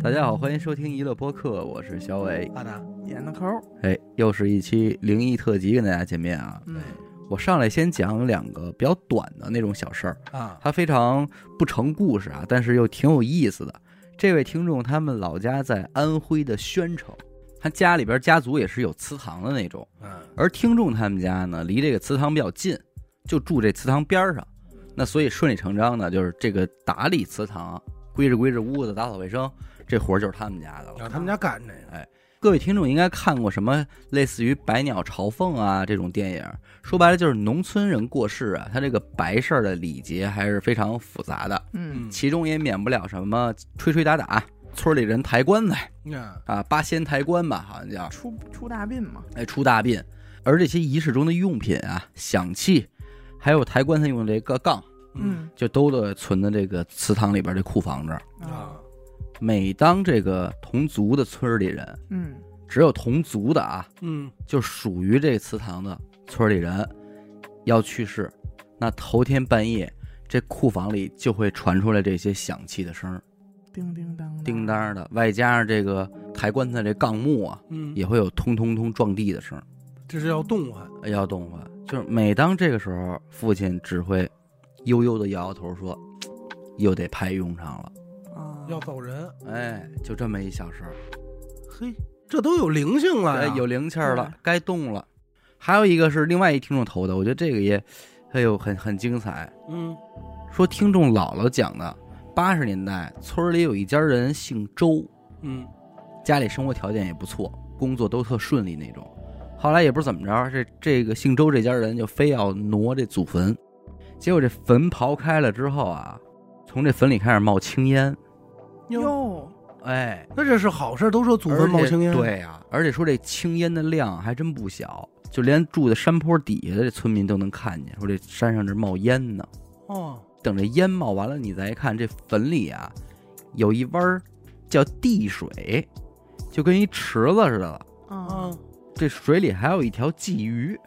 大家好，欢迎收听娱乐播客，我是小伟。大大，演的抠儿，哎，又是一期灵异特辑，跟大家见面啊。嗯，我上来先讲两个比较短的那种小事儿，啊，它非常不成故事啊，但是又挺有意思的。这位听众他们老家在安徽的宣城，他家里边家族也是有祠堂的那种，嗯，而听众他们家呢离这个祠堂比较近，就住这祠堂边上，那所以顺理成章呢，就是这个打理祠堂、归置归置屋子、打扫卫生，这活儿就是他们家的了。让他们家干这个，哎各位听众应该看过什么类似于《百鸟朝凤》啊这种电影，说白了就是农村人过世啊，他这个白事儿的礼节还是非常复杂的，嗯，其中也免不了什么吹吹打打，村里人抬棺材嗯，啊，八仙抬棺吧，好像叫，出出大殡嘛，哎，出大殡。而这些仪式中的用品啊、响器，还有抬棺材用的这个杠，嗯就都得存在这个祠堂里边这库房这儿。啊，每当这个同族的村里人，嗯。只有同族的啊，嗯，就属于这祠堂的村里人要去世，那头天半夜这库房里就会传出来这些响器的声儿，叮叮当当，叮当的，外加上这个抬棺材这杠木啊，嗯，也会有通通通撞地的声儿，这是要动换，哎要动换。就是每当这个时候，父亲只会悠悠的摇摇头说：“ 又得派用场了。啊，要走人，”哎，就这么一小事儿，嘿，这都有灵性了有灵气儿了，该动了。还有一个是另外一听众投的，我觉得这个也，哎呦，很很精彩。嗯，说听众姥姥讲的，八十年代村里有一家人姓周，嗯，家里生活条件也不错，工作都特顺利那种。后来也不知怎么着，这这个姓周这家人就非要挪这祖坟，结果这坟刨开了之后啊，从这坟里开始冒青烟，哟，哎，那这是好事，都说祖坟冒青烟，对呀、而且说这青烟的量还真不小，就连住在山坡底下的这村民都能看见，说这山上这冒烟呢。哦，等这烟冒完了，你再一看，这坟里啊，有一弯儿叫地水，就跟一池子似的了。啊，啊，这水里还有一条鲫鱼。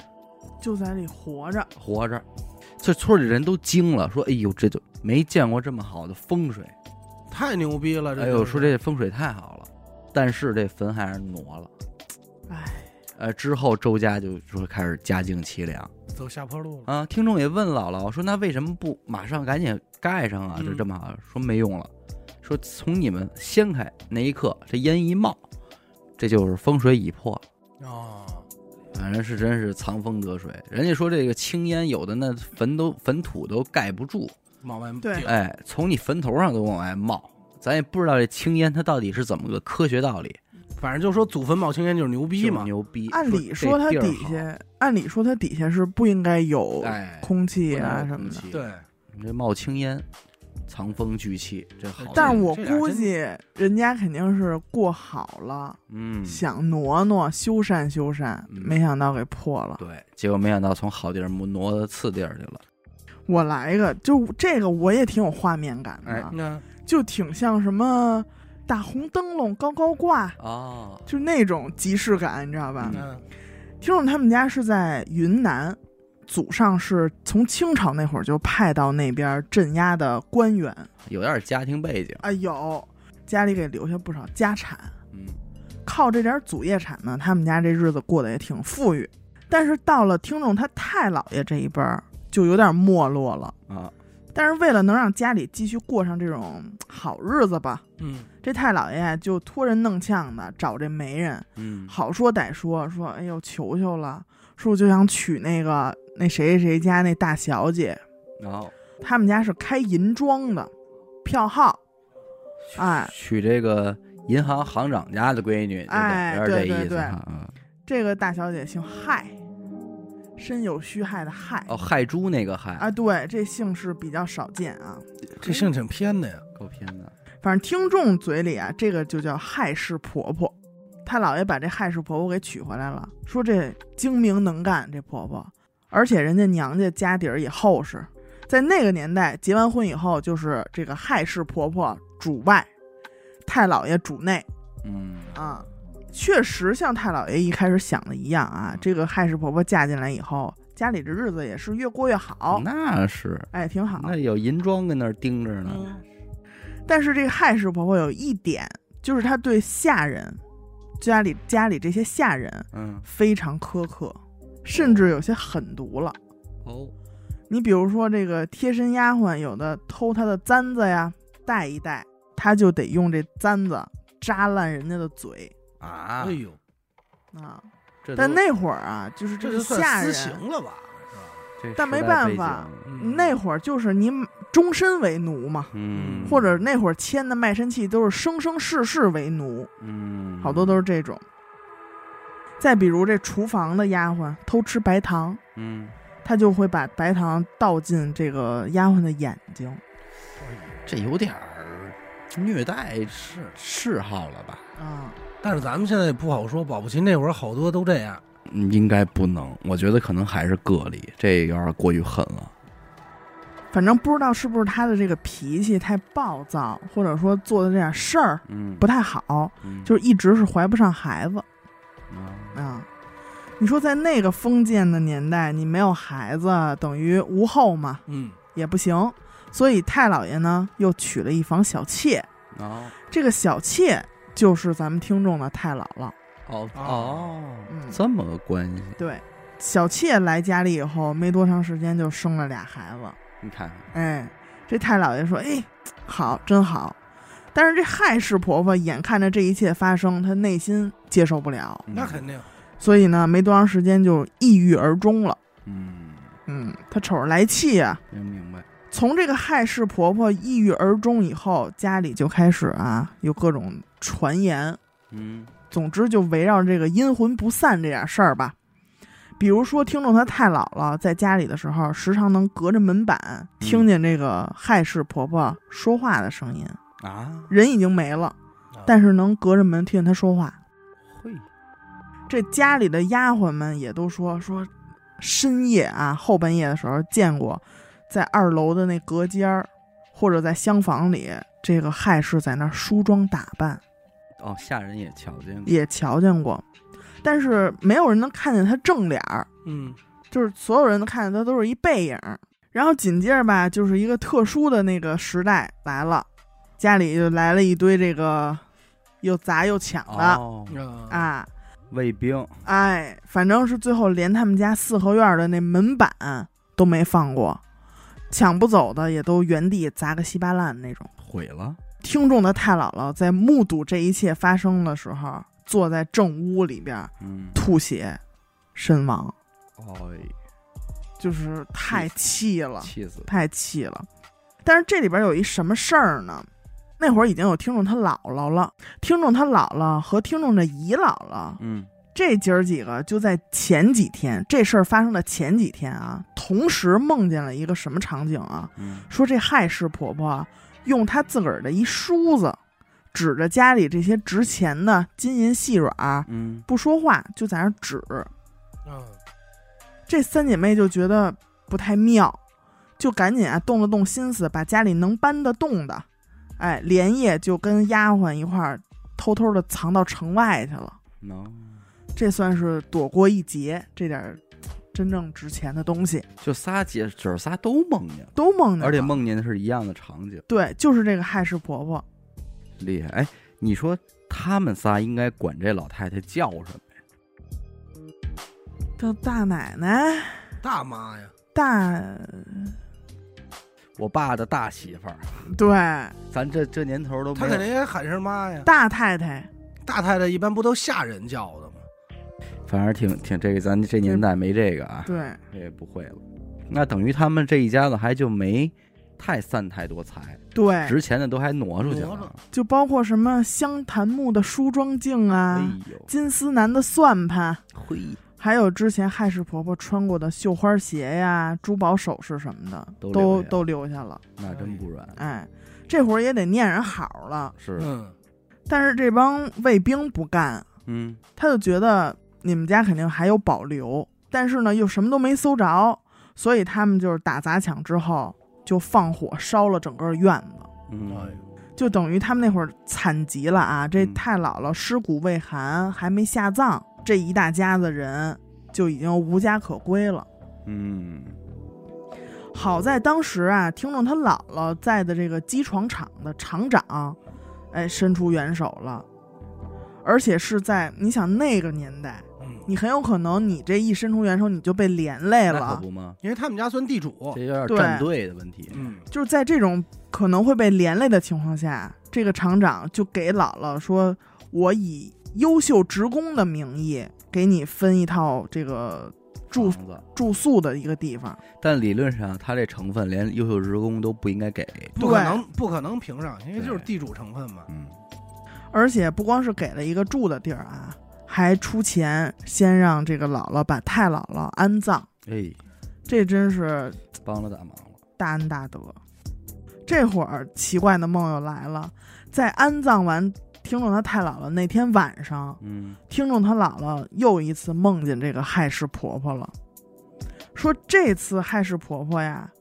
就在里活着，活着，这村里人都惊了，说：“哎呦，这就没见过这么好的风水。太牛逼了，这哎呦，说这风水太好了。”但是这坟还是挪了。哎，呃，之后周家就说开始家境凄凉走下坡路了，啊。听众也问姥姥说：“那为什么不马上赶紧盖上啊？就这这么好？”说没用了，说从你们掀开那一刻，这烟一冒，这就是风水已破。哦，反正是真是藏风得水。人家说这个青烟有的那坟都坟土都盖不住，往外对顶哎，从你坟头上都往外冒。咱也不知道这青烟它到底是怎么个科学道理，反正就说祖坟冒青烟就是牛逼嘛，牛逼。按理说说它底下，按理说它底下是不应该有哎，空气啊什么的，对，你这冒青烟，藏风聚气，这好。但是我估计人家肯定是过好了，嗯，想挪挪修缮修缮，嗯没想到给破了。对，结果没想到从好地儿挪到次地儿去了。我来一个，就这个我也挺有画面感的，哎那就挺像什么大红灯笼高高挂，哦，就那种即视感，你知道吧？听众他们家是在云南，祖上是从清朝那会儿就派到那边镇压的官员，有点家庭背景。啊有。家里给留下不少家产，嗯，靠这点祖业产呢，他们家这日子过得也挺富裕。但是到了听众他太姥爷这一辈儿，就有点没落了。啊，但是为了能让家里继续过上这种 好日子吧，嗯，这太姥爷就托人弄呛的找这媒人，嗯，好说歹说，说哎呦求求了，说我就想娶那个那谁谁谁家那大小姐，然后他们家是开银庄的，票号，哎，娶这个银行行长家的闺女，哎对对对。这个大小姐姓亥，身有虚害的害。哦，害猪那个害，啊，对，这姓氏比较少见啊。这姓挺偏的呀，够偏的。反正听众嘴里啊，这个就叫害氏婆婆。太姥爷把这害氏婆婆给娶回来了，说这精明能干，这婆婆，而且人家娘家家底儿也厚实。在那个年代，结完婚以后，就是这个害氏婆婆主外，太姥爷主内嗯，啊。确实像太姥爷一开始想的一样啊，这个亥氏婆婆嫁进来以后，家里这日子也是越过越好，那是，哎，挺好。那有银庄跟那儿盯着呢。嗯。但是这个亥氏婆婆有一点就是她对下人，家里家里这些下人嗯，非常苛刻，甚至有些狠毒了。哦，你比如说这个贴身丫鬟，有的偷她的簪子呀，戴一戴，她就得用这簪子扎烂人家的嘴啊哎，呦，啊。这但那会儿啊，就是这个就算私下人，情了吧？是吧？但没办法嗯那会儿就是你终身为奴嘛，嗯，或者那会儿签的卖身契都是生生世世为奴，嗯，好多都是这种。再比如这厨房的丫鬟偷吃白糖，嗯，他就会把白糖倒进这个丫鬟的眼睛这有点儿虐待是，嗜好了吧？啊。但是咱们现在也不好说，保不齐那会儿好多都这样。嗯应该不能，我觉得可能还是个例，这有点过于狠了。反正不知道是不是他的这个脾气太暴躁，或者说做的这点事儿嗯，不太好，嗯就是一直是怀不上孩子啊啊。你说在那个封建的年代，你没有孩子等于无后嘛，嗯，也不行。所以太老爷呢又娶了一房小妾，哦这个小妾就是咱们听众的太姥姥。哦哦这么个关系，对，小妾来家里以后，没多长时间就生了俩孩子。你看看，哎，这太姥爷说：“哎，好，真好。”但是这害氏婆婆眼看着这一切发生，她内心接受不了，嗯那肯定。所以呢，没多长时间就抑郁而终了。嗯，嗯，她瞅着来气呀、明明白，从这个害氏婆婆抑郁而终以后，家里就开始啊有各种传言，嗯总之就围绕这个阴魂不散这点事儿吧。比如说，听众她太姥姥在家里的时候，时常能隔着门板听见这个害氏婆婆说话的声音，啊，人已经没了，啊但是能隔着门听见她说话。会，这家里的丫鬟们也都说说，深夜啊后半夜的时候见过，在二楼的那隔间儿，或者在厢房里，这个亥氏在那儿梳妆打扮，哦，下人也瞧见过，也瞧见过，但是没有人能看见他正脸儿，嗯，就是所有人都看见他都是一背影儿。然后紧接着吧，就是一个特殊的那个时代来了，家里就来了一堆这个又砸又抢的、哦，啊，啊。卫兵，哎，反正是最后连他们家四合院的那门板都没放过，抢不走的也都原地砸个稀巴烂那种。毁了，听众的太姥姥在目睹这一切发生的时候，坐在正屋里边嗯，吐血身亡，哎，就是太气了，气死，太气了。但是这里边有一什么事儿呢？那会儿已经有听众他姥姥了，听众他姥姥和听众的姨姥姥嗯这姐儿几个就在前几天，这事儿发生的前几天啊，同时梦见了一个什么场景啊？嗯，说这害氏婆婆用她自个儿的一梳子，指着家里这些值钱的金银细软，嗯，不说话就在那儿指。嗯，这三姐妹就觉得不太妙，就赶紧啊动了动心思，把家里能搬得动的，哎，连夜就跟丫鬟一块儿偷偷的藏到城外去了。能，这算是躲过一劫，这点儿真正值钱的东西就仨姐姐儿仨都梦见，都梦见，而且梦见的是一样的场景，对，就是这个害氏婆婆，厉害。哎，你说他们仨应该管这老太太叫什么呀？叫大奶奶、大妈呀，大我爸的大媳妇儿，对咱这这年头都他肯定也喊声妈呀。大太太，大太太一般不都下人叫？反正挺挺这个，咱这年代没这个啊，对这也不会了。那等于他们这一家子还就没太散太多财，对，值钱的都还挪出去了。就包括什么香檀木的梳妆镜啊，哎呦，金丝楠的算盘，嘿，还有之前害氏婆婆穿过的绣花鞋呀、珠宝首饰什么的，都都留下都留下了。那真不软，哎，这会儿也得念人好了，是，嗯，但是这帮卫兵不干，嗯他就觉得你们家肯定还有保留，但是呢又什么都没搜着，所以他们就是打砸抢之后就放火烧了整个院子，嗯，哎就等于他们那会儿惨极了啊！这嗯太姥姥尸骨未寒，还没下葬，这一大家子人就已经无家可归了。嗯，好在当时啊，听众他姥姥在的这个机床厂的厂长哎，伸出援手了，而且是在你想那个年代，嗯，你很有可能你这一伸出援手，你就被连累那可了，不吗？因为他们家算地主，这有点对站队的问题。嗯，就是在这种可能会被连累的情况下，这个厂长就给姥姥说：“我以优秀职工的名义给你分一套这个住房子，住宿的一个地方。但理论上他这成分连优秀职工都不应该给。不可能不可能评上，因为就是地主成分嘛。嗯，而且不光是给了一个住的地儿啊，还出钱先让这个姥姥把太姥姥安葬，哎，这真是帮了大忙了。大恩大德。这会儿奇怪的梦又来了，在安葬完听众他太姥姥那天晚上，嗯，听众他姥姥又一次梦见这个害氏婆婆了，说这次害氏婆婆呀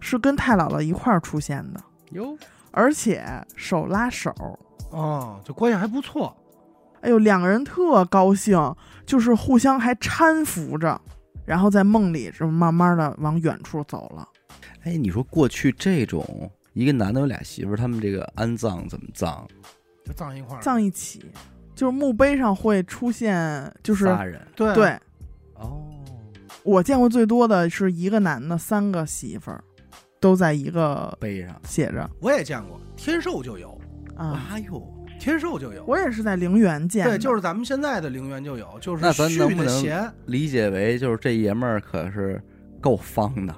是跟太姥姥一块儿出现的，哟，而且手拉手。哦，这关系还不错。哎呦，两个人特高兴，就是互相还搀扶着，然后在梦里就慢慢的往远处走了。哎，你说过去这种一个男的有俩媳妇儿，他们这个安葬怎么葬？就葬一块儿，葬一起，就是墓碑上会出现，就是仨人。对对哦，我见过最多的是一个男的三个媳妇儿，都在一个碑上。写着我也见过，天寿就有，啊。哎呦，天寿就有。我也是在陵园见的，对，就是咱们现在的陵园就有，就是那咱续能不能理解为就是这爷们儿可是够方的，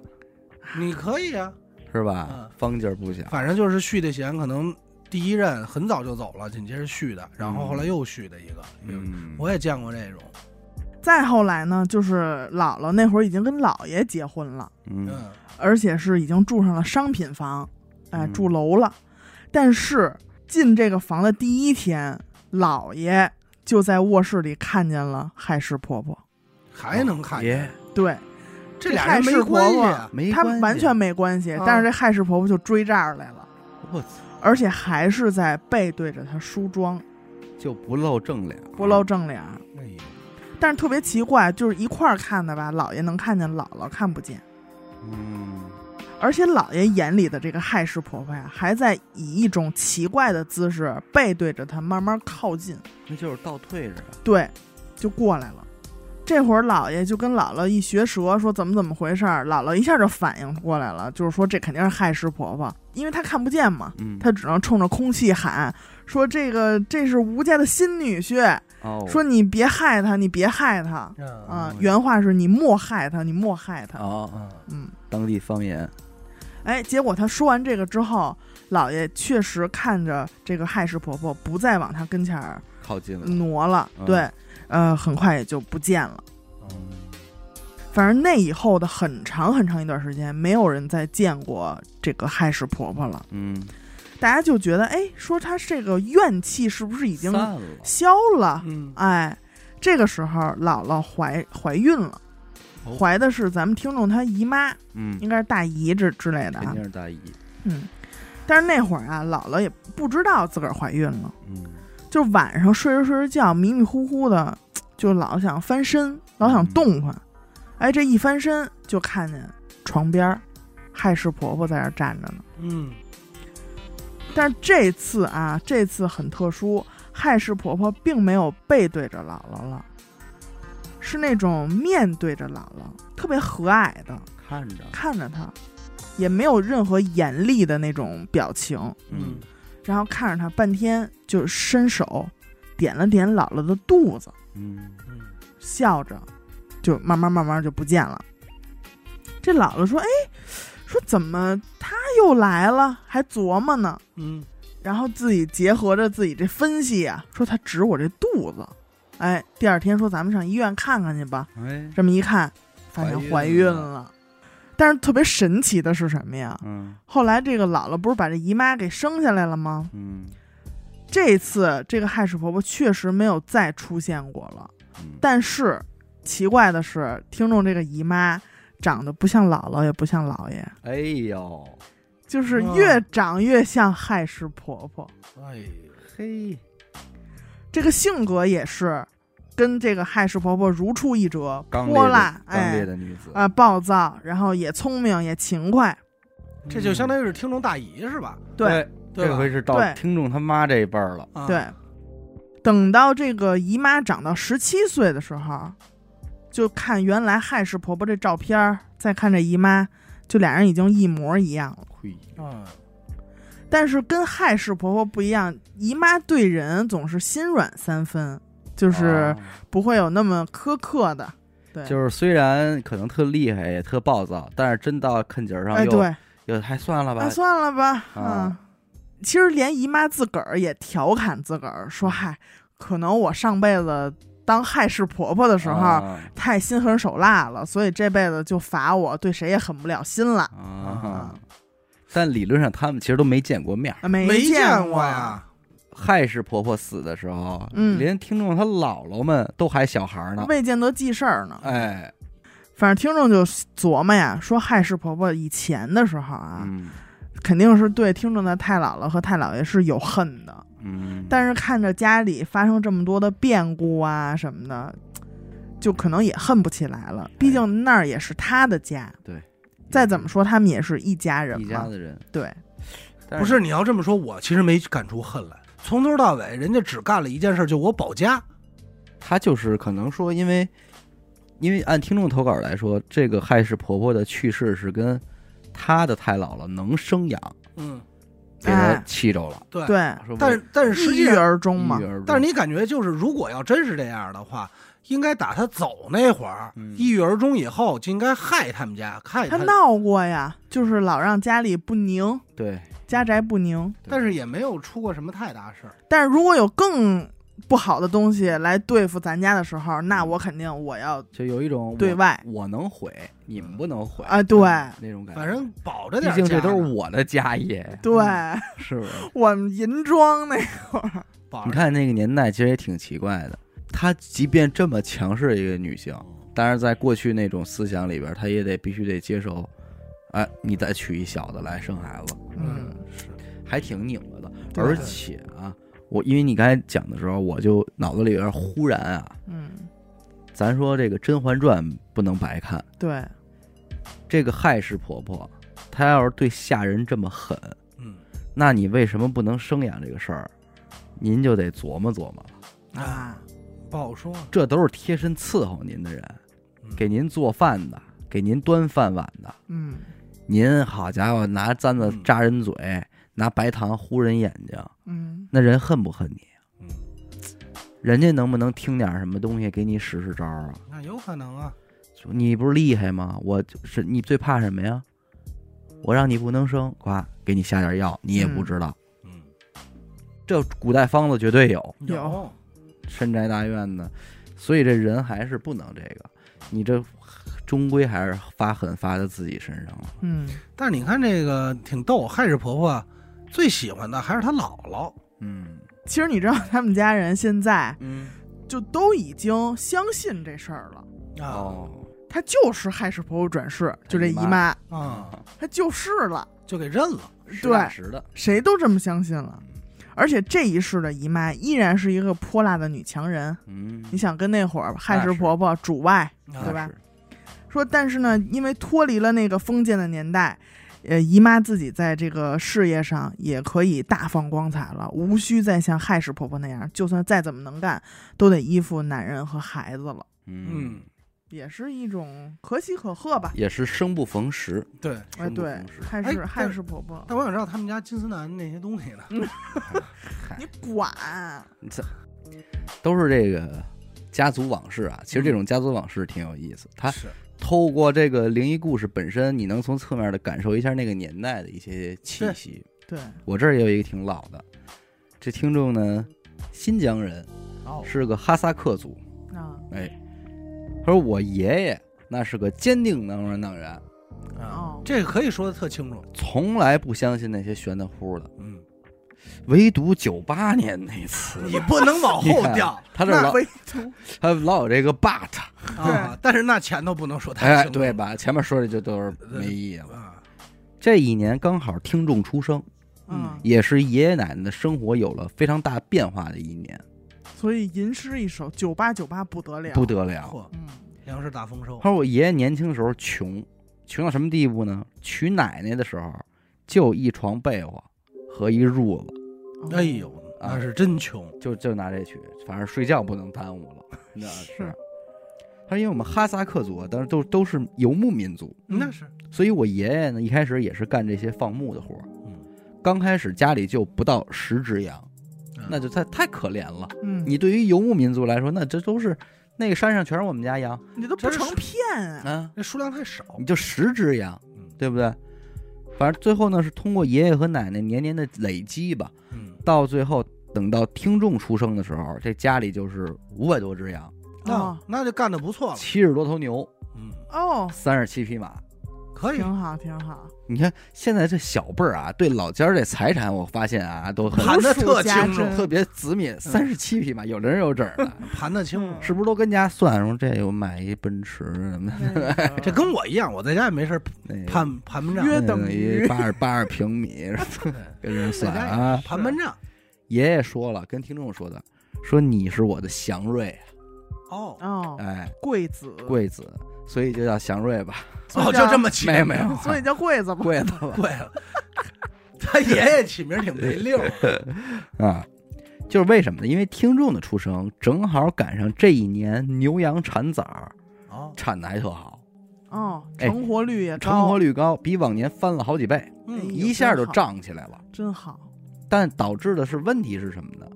你可以啊，是吧？嗯。方劲儿不小。反正就是续的弦，可能第一任很早就走了，紧接着续的，然后后来又续的一个，嗯，我也见过这种，再后来呢，就是姥姥那会儿已经跟姥爷结婚了，嗯。嗯，而且是已经住上了商品房，哎，嗯。住楼了。但是进这个房的第一天，姥爷就在卧室里看见了害氏婆婆。还能看见，对这俩人没害氏婆婆关系没关完全没关系，啊但是这害氏婆婆就追这儿来了，我操，而且还是在背对着她梳妆，就不露正脸，不露正脸。哎呦但是特别奇怪，就是一块儿看的吧，姥爷能看见，姥姥看不见。嗯，而且姥爷眼里的这个害氏婆婆呀，还在以一种奇怪的姿势背对着他慢慢靠近，那就是倒退着。对，就过来了。这会儿姥爷就跟姥姥一学舌，说怎么怎么回事儿，姥姥一下就反应过来了，就是说这肯定是害氏婆婆，因为她看不见嘛，嗯，她只能冲着空气喊说这个这是吴家的新女婿，哦，说你别害她，你别害她啊啊，原话是你莫害她，你莫害她，哦，啊，嗯。当地方言。哎，结果他说完这个之后，老爷确实看着这个亥氏婆婆不再往他跟前儿靠近了。挪了，嗯对，呃，很快也就不见了。嗯反正那以后的很长很长一段时间，没有人再见过这个亥氏婆婆了。嗯，大家就觉得，哎，说她这个怨气是不是已经。消了？嗯，哎，这个时候姥姥怀怀孕了，哦怀的是咱们听众她姨妈，嗯，应该是大姨之之类的肯啊。定是大姨。嗯，但是那会儿啊，姥姥也不知道自个儿怀孕了，嗯，就晚上睡着睡着觉，迷迷糊糊的，就老想翻身，老想动换。哎，这一翻身就看见床边儿害氏婆婆在那儿站着呢。嗯，但是这次啊，这次很特殊，害氏婆婆并没有背对着姥姥了，是那种面对着姥姥，特别和蔼的看着。看着她，也没有任何严厉的那种表情。嗯，然后看着他半天，就伸手点了点姥姥的肚子，嗯，嗯，笑着，就慢慢慢慢就不见了。这姥姥说：“哎，说怎么他又来了？还琢磨呢。嗯，然后自己结合着自己这分析啊，说他指我这肚子。哎，第二天说咱们上医院看看去吧。哎，这么一看，发现怀怀孕孕了了。但是特别神奇的是什么呀？嗯后来这个姥姥不是把这姨妈给生下来了吗？嗯这次这个害氏婆婆确实没有再出现过了，嗯，但是奇怪的是，听众这个姨妈长得不像姥姥，也不像姥爷，哎呦，就是越长越像害氏婆婆。哎，嘿，这个性格也是跟这个害氏婆婆如出一辙，泼辣，刚烈哎的女子啊、暴躁，然后也聪明也勤快。这就相当于是听众大姨是吧？对，对？这回是到听众他妈这一辈儿了。啊对，等到这个姨妈长到十七岁的时候，就看原来害氏婆婆这照片，再看这姨妈，就俩人已经一模一样了。嘿，嗯，但是跟害氏婆婆不一样，姨妈对人总是心软三分，就是哦。不会有那么苛刻的。对，就是虽然可能特厉害，也特暴躁，但是真到坎节儿上哎，又对，又还算了吧。啊，，算了吧，嗯。啊。其实连姨妈自个儿也调侃自个儿说：“嗨，可能我上辈子当害氏婆婆的时候、啊。太心狠手辣了，所以这辈子就罚我对谁也狠不了心了。啊，但理论上他们其实都没见过面没没见过呀。害氏婆婆死的时候，嗯连听众她姥姥们都还小孩儿呢。未见得记事儿呢。哎，反正听众就琢磨呀，说害氏婆婆以前的时候啊，嗯肯定是对听众的太姥姥和太姥爷是有恨的。嗯，但是看着家里发生这么多的变故啊什么的，就可能也恨不起来了。毕竟那儿也是他的家。对，再怎么说，他们也是一家人。一家子人，对，但不是你要这么说，我其实没感出恨来。从头到尾，人家只干了一件事，就我保家。他就是可能说，因为因为按听众投稿来说，这个害氏婆婆的去世是跟她的太姥姥能生养嗯，给她哎气着了，对。对，说但是但是实抑郁上，而终嘛但是你感觉就是，如果要真是这样的话，应该打他走那会儿，嗯抑郁而终以后，就应该害他们家，害他闹过呀，就是老让家里不宁，对，家宅不宁。但是也没有出过什么太大事儿。但是如果有更不好的东西来对付咱家的时候，那我肯定我要就有一种我对外我能毁，你们不能毁啊，对那种感觉。反正保着点家呢。毕竟这都是我的家业，对，是不是？我们银庄那会儿，保着你看那个年代，其实也挺奇怪的。她即便这么强势的一个女性，但是在过去那种思想里边，她也得必须得接受，哎，你再娶一小的来生孩子，嗯，是。还挺拧巴的。而且啊，我因为你刚才讲的时候，我就脑子里边忽然啊，嗯，咱说这个《甄嬛传》不能白看，对，这个害氏婆婆，她要是对下人这么狠，嗯。那你为什么不能生养这个事儿？您就得琢磨琢磨了。啊，不好说。这都是贴身伺候您的人，嗯给您做饭的，给您端饭碗的。嗯，您好家伙，拿簪子嗯扎人嘴，拿白糖糊人眼睛，嗯，那人恨不恨你？嗯，人家能不能听点什么东西给你使使招啊？那有可能啊。你不是厉害吗？我是你最怕什么呀？我让你不能生，呱，给你下点药，你也不知道。嗯，这古代方子绝对有，有深宅大院的，所以这人还是不能这个，你这终归还是发狠发在自己身上了。嗯，但是你看这个挺逗，害氏婆婆最喜欢的还是她姥姥。嗯其实你知道，他们家人现在嗯就都已经相信这事儿了。啊哦，她就是害氏婆婆转世，就这姨妈，啊，她就是了，就给认了。实打实的，谁都这么相信了。而且这一世的姨妈依然是一个泼辣的女强人。嗯，你想跟那会儿害那是氏婆婆主外啊对吧？说，但是呢，因为脱离了那个封建的年代，呃，姨妈自己在这个事业上也可以大放光彩了，无需再像亥氏婆婆那样，就算再怎么能干，都得依附男人和孩子了，嗯，也是一种可喜可贺吧。也是生不逢时，对，哎，对生不逢，时。害氏哎但害氏婆婆，但我想知道他们家金丝楠那些东西呢？你管？这都是这个家族往事啊。其实这种家族往事挺有意思，它是透过这个灵异故事本身，你能从侧面的感受一下那个年代的一些气息。对，我这儿也有一个挺老的，这听众呢，新疆人，哦是个哈萨克族。啊，哎，他说我爷爷那是个坚定能人党人，啊哦，这个可以说的特清楚。从来不相信那些玄的乎的，嗯，唯独九八年那次，你不能往后调他这老唯独他老有这个 but，啊，但是那前头不能说太哎，清楚。对吧？前面说的就都是没意义了。啊，这一年刚好听众出生，嗯，也是爷爷奶奶的生活有了非常大变化的一年，所以吟诗一首，九八九八不得了，不得了。嚯，嗯，粮食大丰收他。说我爷爷年轻的时候穷，穷到什么地步呢？娶奶奶的时候就一床被窝，和一褥子，哦哎呦，啊那是真穷。就就拿这去，反正睡觉不能耽误了。那是。他说因为我们哈萨克族啊，当然都都是游牧民族，那是，所以我爷爷呢一开始也是干这些放牧的活儿。嗯，刚开始家里就不到十只羊，嗯那就太太可怜了。嗯，你对于游牧民族来说，那这都是那个山上全是我们家羊你都不成片啊！啊，这数量太少。你就十只羊，嗯对不对？反正最后呢是通过爷爷和奶奶年年的累积吧，嗯，到最后等到听众出生的时候，这家里就是五百多只羊，那哦那就干的不错了。七十多头牛，嗯，哦，三十七匹马。可以。挺好，挺好。你看现在这小辈儿啊，对老家儿这财产，我发现啊都盘的特清楚，特别仔密。三十七匹马，有零有整的，盘的清楚。是不是都跟家算说这又买一奔驰什么的？这跟我一样，我在家也没事盘盘门账，约等于八十八十平米，跟人算啊盘。盘门账。爷爷说了，跟听众说的，说你是我的祥瑞，哦哦，哎，贵子，贵子，所以就叫祥瑞吧。哦，就这么起没有没有 所以叫贵子吧。贵子 了贵子。他爷爷起名挺没溜儿。啊，就是为什么呢？因为听众的出生正好赶上这一年牛羊产崽儿哦，产的还特好，哦，哎成活率也高，成活率高，比往年翻了好几倍，一下就涨起来了。真好。但导致的是问题是什么呢？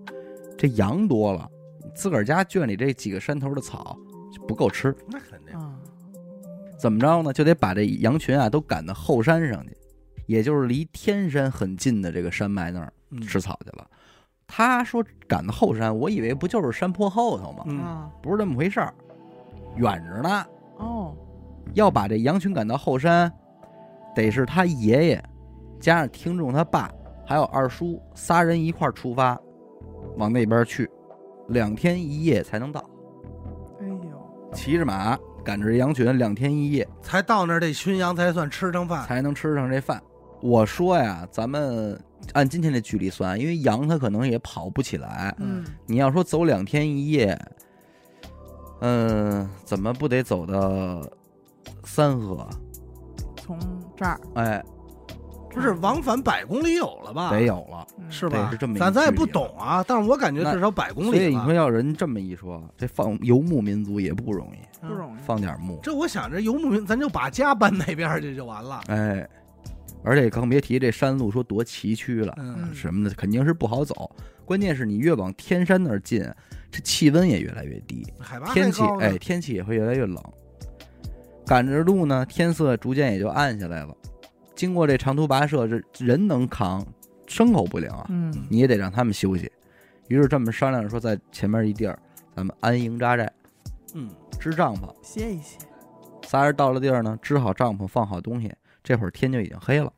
这羊多了，自个儿家圈里这几个山头的草就不够吃，那肯定。啊，怎么着呢？就得把这羊群啊都赶到后山上去，也就是离天山很近的这个山脉那儿嗯吃草去了。他说赶到后山，我以为不就是山坡后头吗？不是这么回事儿，远着呢。哦，要把这羊群赶到后山，得是他爷爷加上听众他爸还有二叔仨人一块儿出发，往那边去，两天一夜才能到。哎呦，骑着马赶着这羊群，两天一夜才到那儿，这群羊才算吃上饭。才能吃上这饭。我说呀，咱们按今天的距离算，因为羊它可能也跑不起来。嗯，你要说走两天一夜，嗯、怎么不得走到三河？从这儿哎，不是往返百公里有了吧？得有了。嗯是吧？得是这么一咱咱也不懂啊，但是我感觉至少百公所以你说要人这么一说，这放游牧民族也不容易，不容易。放点牧，这我想着游牧民，咱就把家搬那边去就完了。哎，而且更别提这山路说多崎岖了，嗯什么的肯定是不好走。关键是你越往天山那儿进，这气温也越来越低，海拔天气哎，天气也会越来越冷。赶着路呢，天色逐渐也就暗下来了。经过这长途跋涉，这人能扛，牲口不灵啊，嗯，你也得让他们休息。于是这么商量说，在前面一地儿，咱们安营扎寨，嗯，支帐篷。歇一歇。仨人到了地儿呢，支好帐篷，放好东西，这会儿天就已经黑了。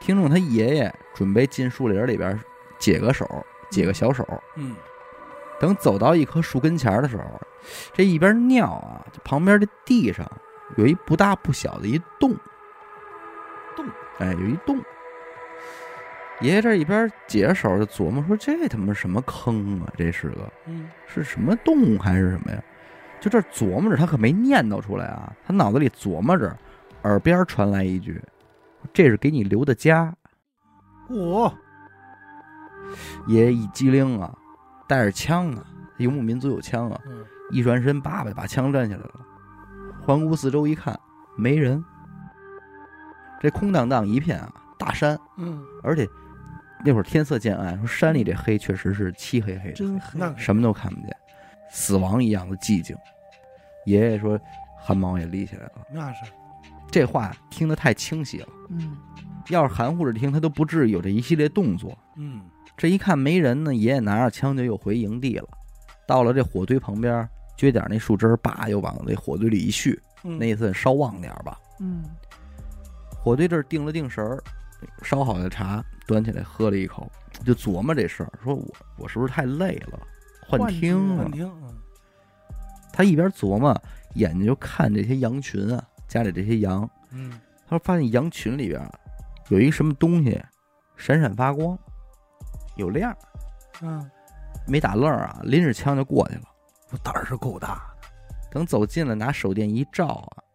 听众他爷爷准备进树林里边解个手，解个小手。嗯，等走到一棵树跟前的时候，这一边尿啊，旁边的地上有一不大不小的一洞，洞，哎，有一洞。爷爷这一边解着手就琢磨说：“这他妈什么坑啊？这是个嗯，是什么洞还是什么呀？”就这琢磨着，他可没念叨出来啊，他脑子里琢磨着，耳边传来一句：“这是给你留的家。我”爷爷一激灵啊，带着枪啊，游牧民族有枪啊，嗯一转身，叭叭把枪站起来了，环顾四周一看，没人，这空荡荡一片啊，大山，嗯，而且那会儿天色渐暗，说山里这黑确实是漆黑黑的，真黑。那什么都看不见，死亡一样的寂静。爷爷说，汗毛也立起来了。那是这话听得太清晰了，嗯，要是含糊着听，他都不至于有这一系列动作。嗯这一看没人呢，爷爷拿着枪就又回营地了。到了这火堆旁边，撅点那树枝，叭又往那火堆里一续，嗯那意思稍旺点吧。嗯，火堆这儿定了定神儿，烧好的茶端起来喝了一口，就琢磨这事儿，说我我是不是太累了，幻幻听了幻。听，嗯他一边琢磨，眼睛就看这些羊群啊，家里这些羊，嗯他说发现羊群里边啊有一什么东西闪闪发光，有亮儿，嗯，没打愣儿啊，拎着枪就过去了。我胆儿是够大的，等走近了，拿手电一照啊，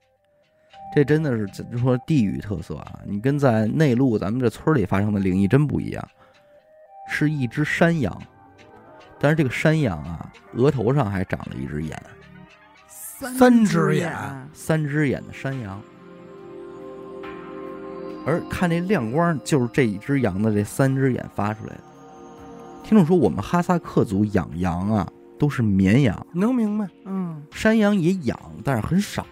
这真的是怎么说地域特色啊！你跟在内陆咱们这村里发生的灵异真不一样，是一只山羊，但是这个山羊啊，额头上还长了一只眼，三只只眼三只眼的山羊。而看这亮光，就是这一只羊的这三只眼发出来的。听众说，我们哈萨克族养羊啊，都是绵羊，能明白？嗯，山羊也养，但是很少。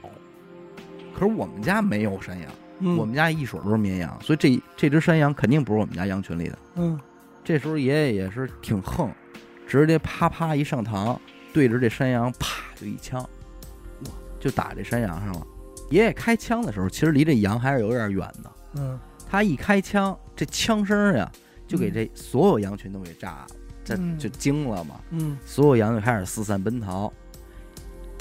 可是我们家没有山羊，嗯我们家一水都是绵羊，所以这这只山羊肯定不是我们家羊群里的。嗯这时候爷爷也是挺横，直接啪啪一上膛，对着这山羊啪就一枪，哇，就打这山羊上了。爷爷开枪的时候，其实离这羊还是有点远的。嗯他一开枪，这枪声呀，就给这所有羊群都给炸了，这嗯就惊了嘛。嗯所有羊就开始四散奔逃。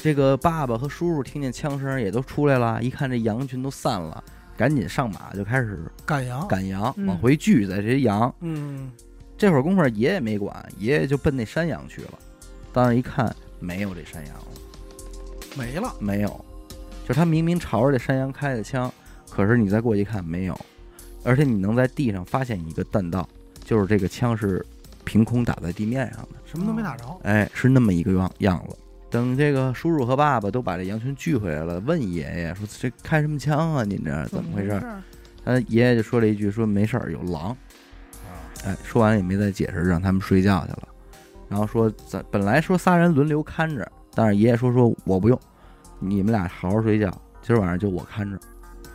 这个爸爸和叔叔听见枪声也都出来了，一看这羊群都散了，赶紧上马就开始赶羊。赶羊，嗯往回聚在这些羊。嗯这会儿功夫，爷爷没管，爷爷就奔那山羊去了。到那一看，没有这山羊了，没了。没有。就他明明朝着这山羊开的枪，可是你再过去一看，没有。而且你能在地上发现一个弹道，就是这个枪是凭空打在地面上的。什么都没打着。哎，是那么一个样样子。等这个叔叔和爸爸都把这羊群聚回来了，问爷爷说：“这开什么枪啊？您这怎么回事事？”？他爷爷就说了一句：“说没事儿，有狼。”哎，说完也没再解释，让他们睡觉去了。然后说咱本来说仨人轮流看着，但是爷爷说说我不用，你们俩好好睡觉，今儿晚上就我看着，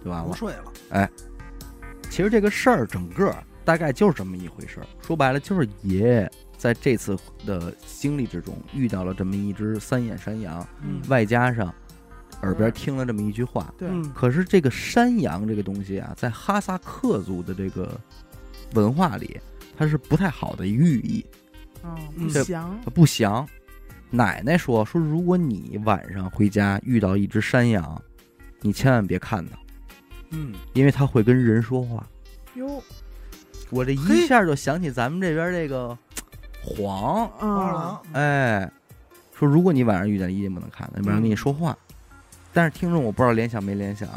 就完了。不睡了。哎其实这个事儿整个大概就是这么一回事儿。说白了，就是爷爷在这次的经历之中遇到了这么一只三眼山羊，嗯。外加上耳边听了这么一句话。对，嗯。可是这个山羊这个东西啊，在哈萨克族的这个文化里，它是不太好的寓意，嗯，嗯。不祥，不祥。奶奶说说，如果你晚上回家遇到一只山羊，你千万别看它，嗯，因为它会跟人说话。哟，我这一下就想起咱们这边这个黄，啊黄二郎，，哎，说如果你晚上遇见一定不能看，那晚上跟你说话。但是听众我不知道联想没联想，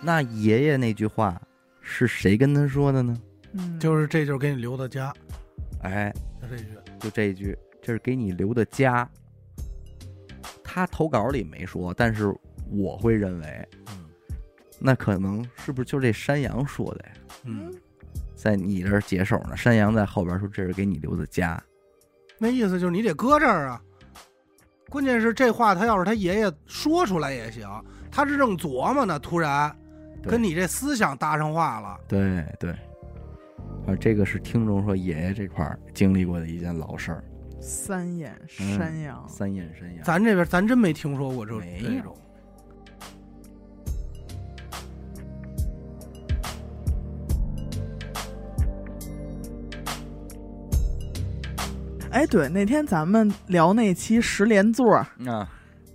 那爷爷那句话是谁跟他说的呢？嗯，就是这就是给你留的家，哎，就这句。就这一句，这是给你留的家。他投稿里没说，但是我会认为，嗯那可能是不是就这山羊说的呀？嗯，在你这儿解手呢，山羊在后边说这是给你留的家。那意思就是你得搁这儿啊。关键是这话，他要是他爷爷说出来也行，他是正琢磨呢，突然跟你这思想搭上话了。对对，啊，这个是听众说爷爷这块儿经历过的一件老事儿，三眼嗯山羊，三眼山羊。咱这边咱真没听说过这没有这种。哎，对，那天咱们聊那期十连座儿，啊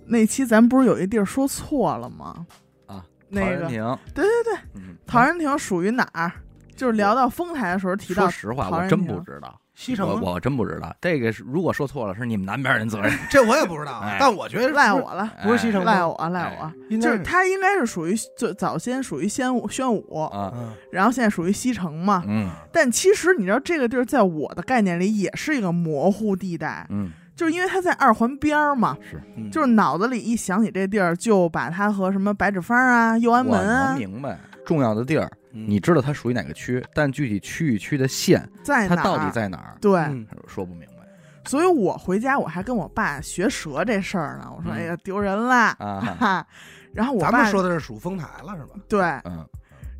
那期咱不是有一地儿说错了吗？啊，那个对对对，嗯，陶然亭属于哪儿？就是聊到丰台的时候提到说实话，我真不知道，西城我我真不知道。这个是如果说错了，是你们南边人责任。这我也不知道哎，但我觉得赖我了，不是西城吗？赖我赖我，应该就是他应该是属于最早先属于宣武宣武，啊，嗯然后现在属于西城嘛。嗯。但其实你知道这个地儿在我的概念里也是一个模糊地带，嗯，就是因为它在二环边儿嘛，是。嗯就是脑子里一想起这地儿，就把它和什么白纸坊啊、右安我门啊能明白重要的地儿，嗯你知道它属于哪个区，但具体区与区的线，在哪儿，它到底在哪儿，对，嗯说不明白所以我回家我还跟我爸学蛇这事儿呢。我说：“嗯哎呀，丢人啦！”啊。哈，然后我爸咱们说的是数丰台了是吧？对，嗯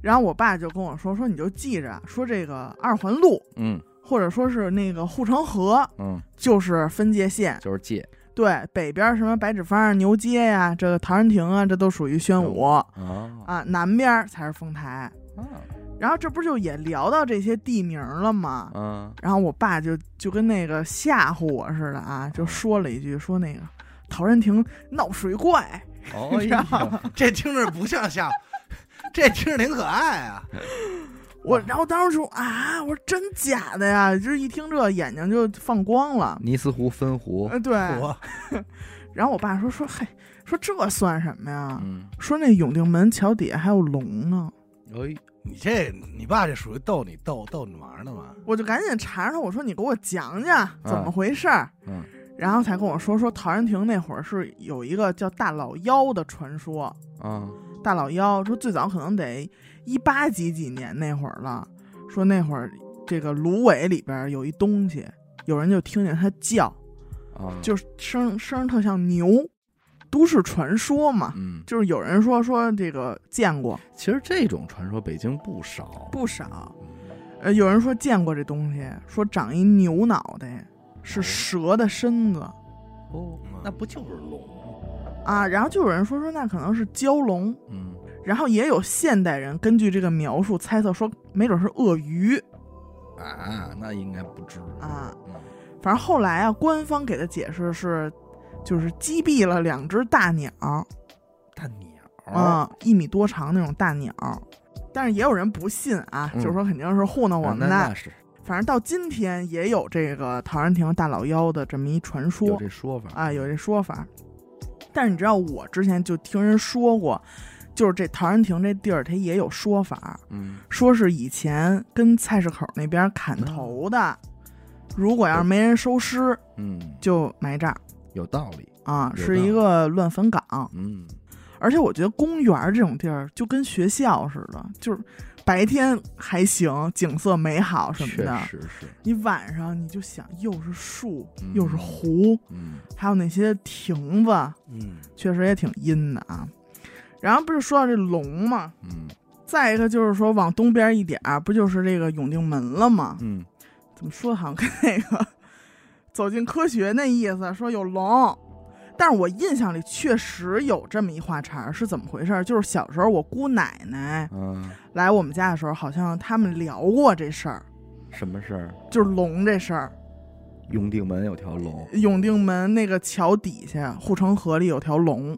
然后我爸就跟我说：“说你就记着，说这个二环路嗯或者说是那个护城河嗯，就是分界线，就是界对，北边什么白纸坊、牛街呀、这个陶然亭啊，这都属于宣武啊啊，南边才是丰台。啊然后这不就也聊到这些地名了吗？嗯然后我爸就就跟那个吓唬我似的啊，就说了一句说那个陶然亭闹水怪，哦这听着不像吓，这听着挺可爱啊。我然后当时说啊，我说真假的呀？就是一听这眼睛就放光了。尼斯湖分湖呃，对。然后我爸说说，嘿，说这算什么呀？嗯，说那永定门桥底下还有龙呢，哎，你这你爸这属于逗你逗逗你玩呢嘛？我就赶紧查查他，我说你给我讲讲怎么回事儿。嗯然后才跟我说说陶然亭那会儿是有一个叫大老妖的传说，啊，大老妖说最早可能得一八几几年那会儿了，说那会儿这个芦苇里边有一东西，有人就听见它叫，啊，就是声声特像牛，都市传说嘛。嗯，就是有人说说这个见过。其实这种传说北京不少，不少，嗯。呃，有人说见过这东西，说长一牛脑袋，是蛇的身子。哦，那不就是龙？啊，然后就有人说说那可能是蛟龙，嗯，然后也有现代人根据这个描述猜测说没准是鳄鱼啊，那应该不至于啊。嗯反正后来啊，官方给的解释是，就是击毙了两只大鸟大鸟啊、一米多长那种大鸟。但是也有人不信啊，嗯就是说肯定是糊弄我啊们的。那那是反正到今天也有这个陶然亭大老妖的这么一传说有说这说法啊，有这说法。但是你知道，我之前就听人说过，就是这陶然亭这地儿，它也有说法，嗯，说是以前跟菜市口那边砍头的，如果要是没人收尸，嗯，就埋这儿有道理，啊，有是一个乱坟岗。嗯，而且我觉得公园这种地儿就跟学校似的，就是白天还行，景色美好什么的确的，实是，你晚上你就想又是树嗯又是湖，嗯。还有那些亭子，嗯，确实也挺阴的啊。然后不是说到这龙吗？嗯再一个就是说往东边一点儿，不就是这个永定门了吗？嗯，怎么说好像跟那个 走进科学那意思，说有龙。但是我印象里确实有这么一话茬儿，是怎么回事儿？就是小时候我姑奶奶嗯，来我们家的时候，好像他们聊过这事儿，什么事儿？就是龙这事儿。永定门有条龙，永定门那个桥底下护城河里有条龙，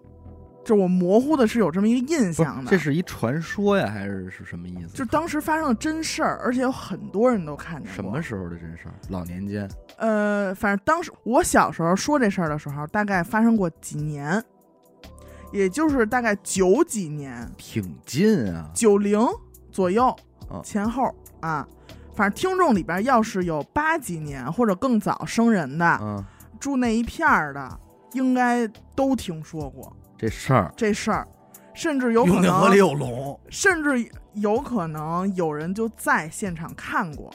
就我模糊的是有这么一个印象的。这是一传说呀，还是是什么意思？就当时发生了真事儿，而且有很多人都看见。什么时候的真事儿？老年间，呃，反正当时我小时候说这事儿的时候，大概发生过几年，也就是大概九几年，挺近啊，九零左右哦前后啊。反正听众里边要是有八几年或者更早生人的，嗯，住那一片儿的，应该都听说过这事儿，这事儿，甚至有可永定河里能，有龙，甚至有可能有人就在现场看过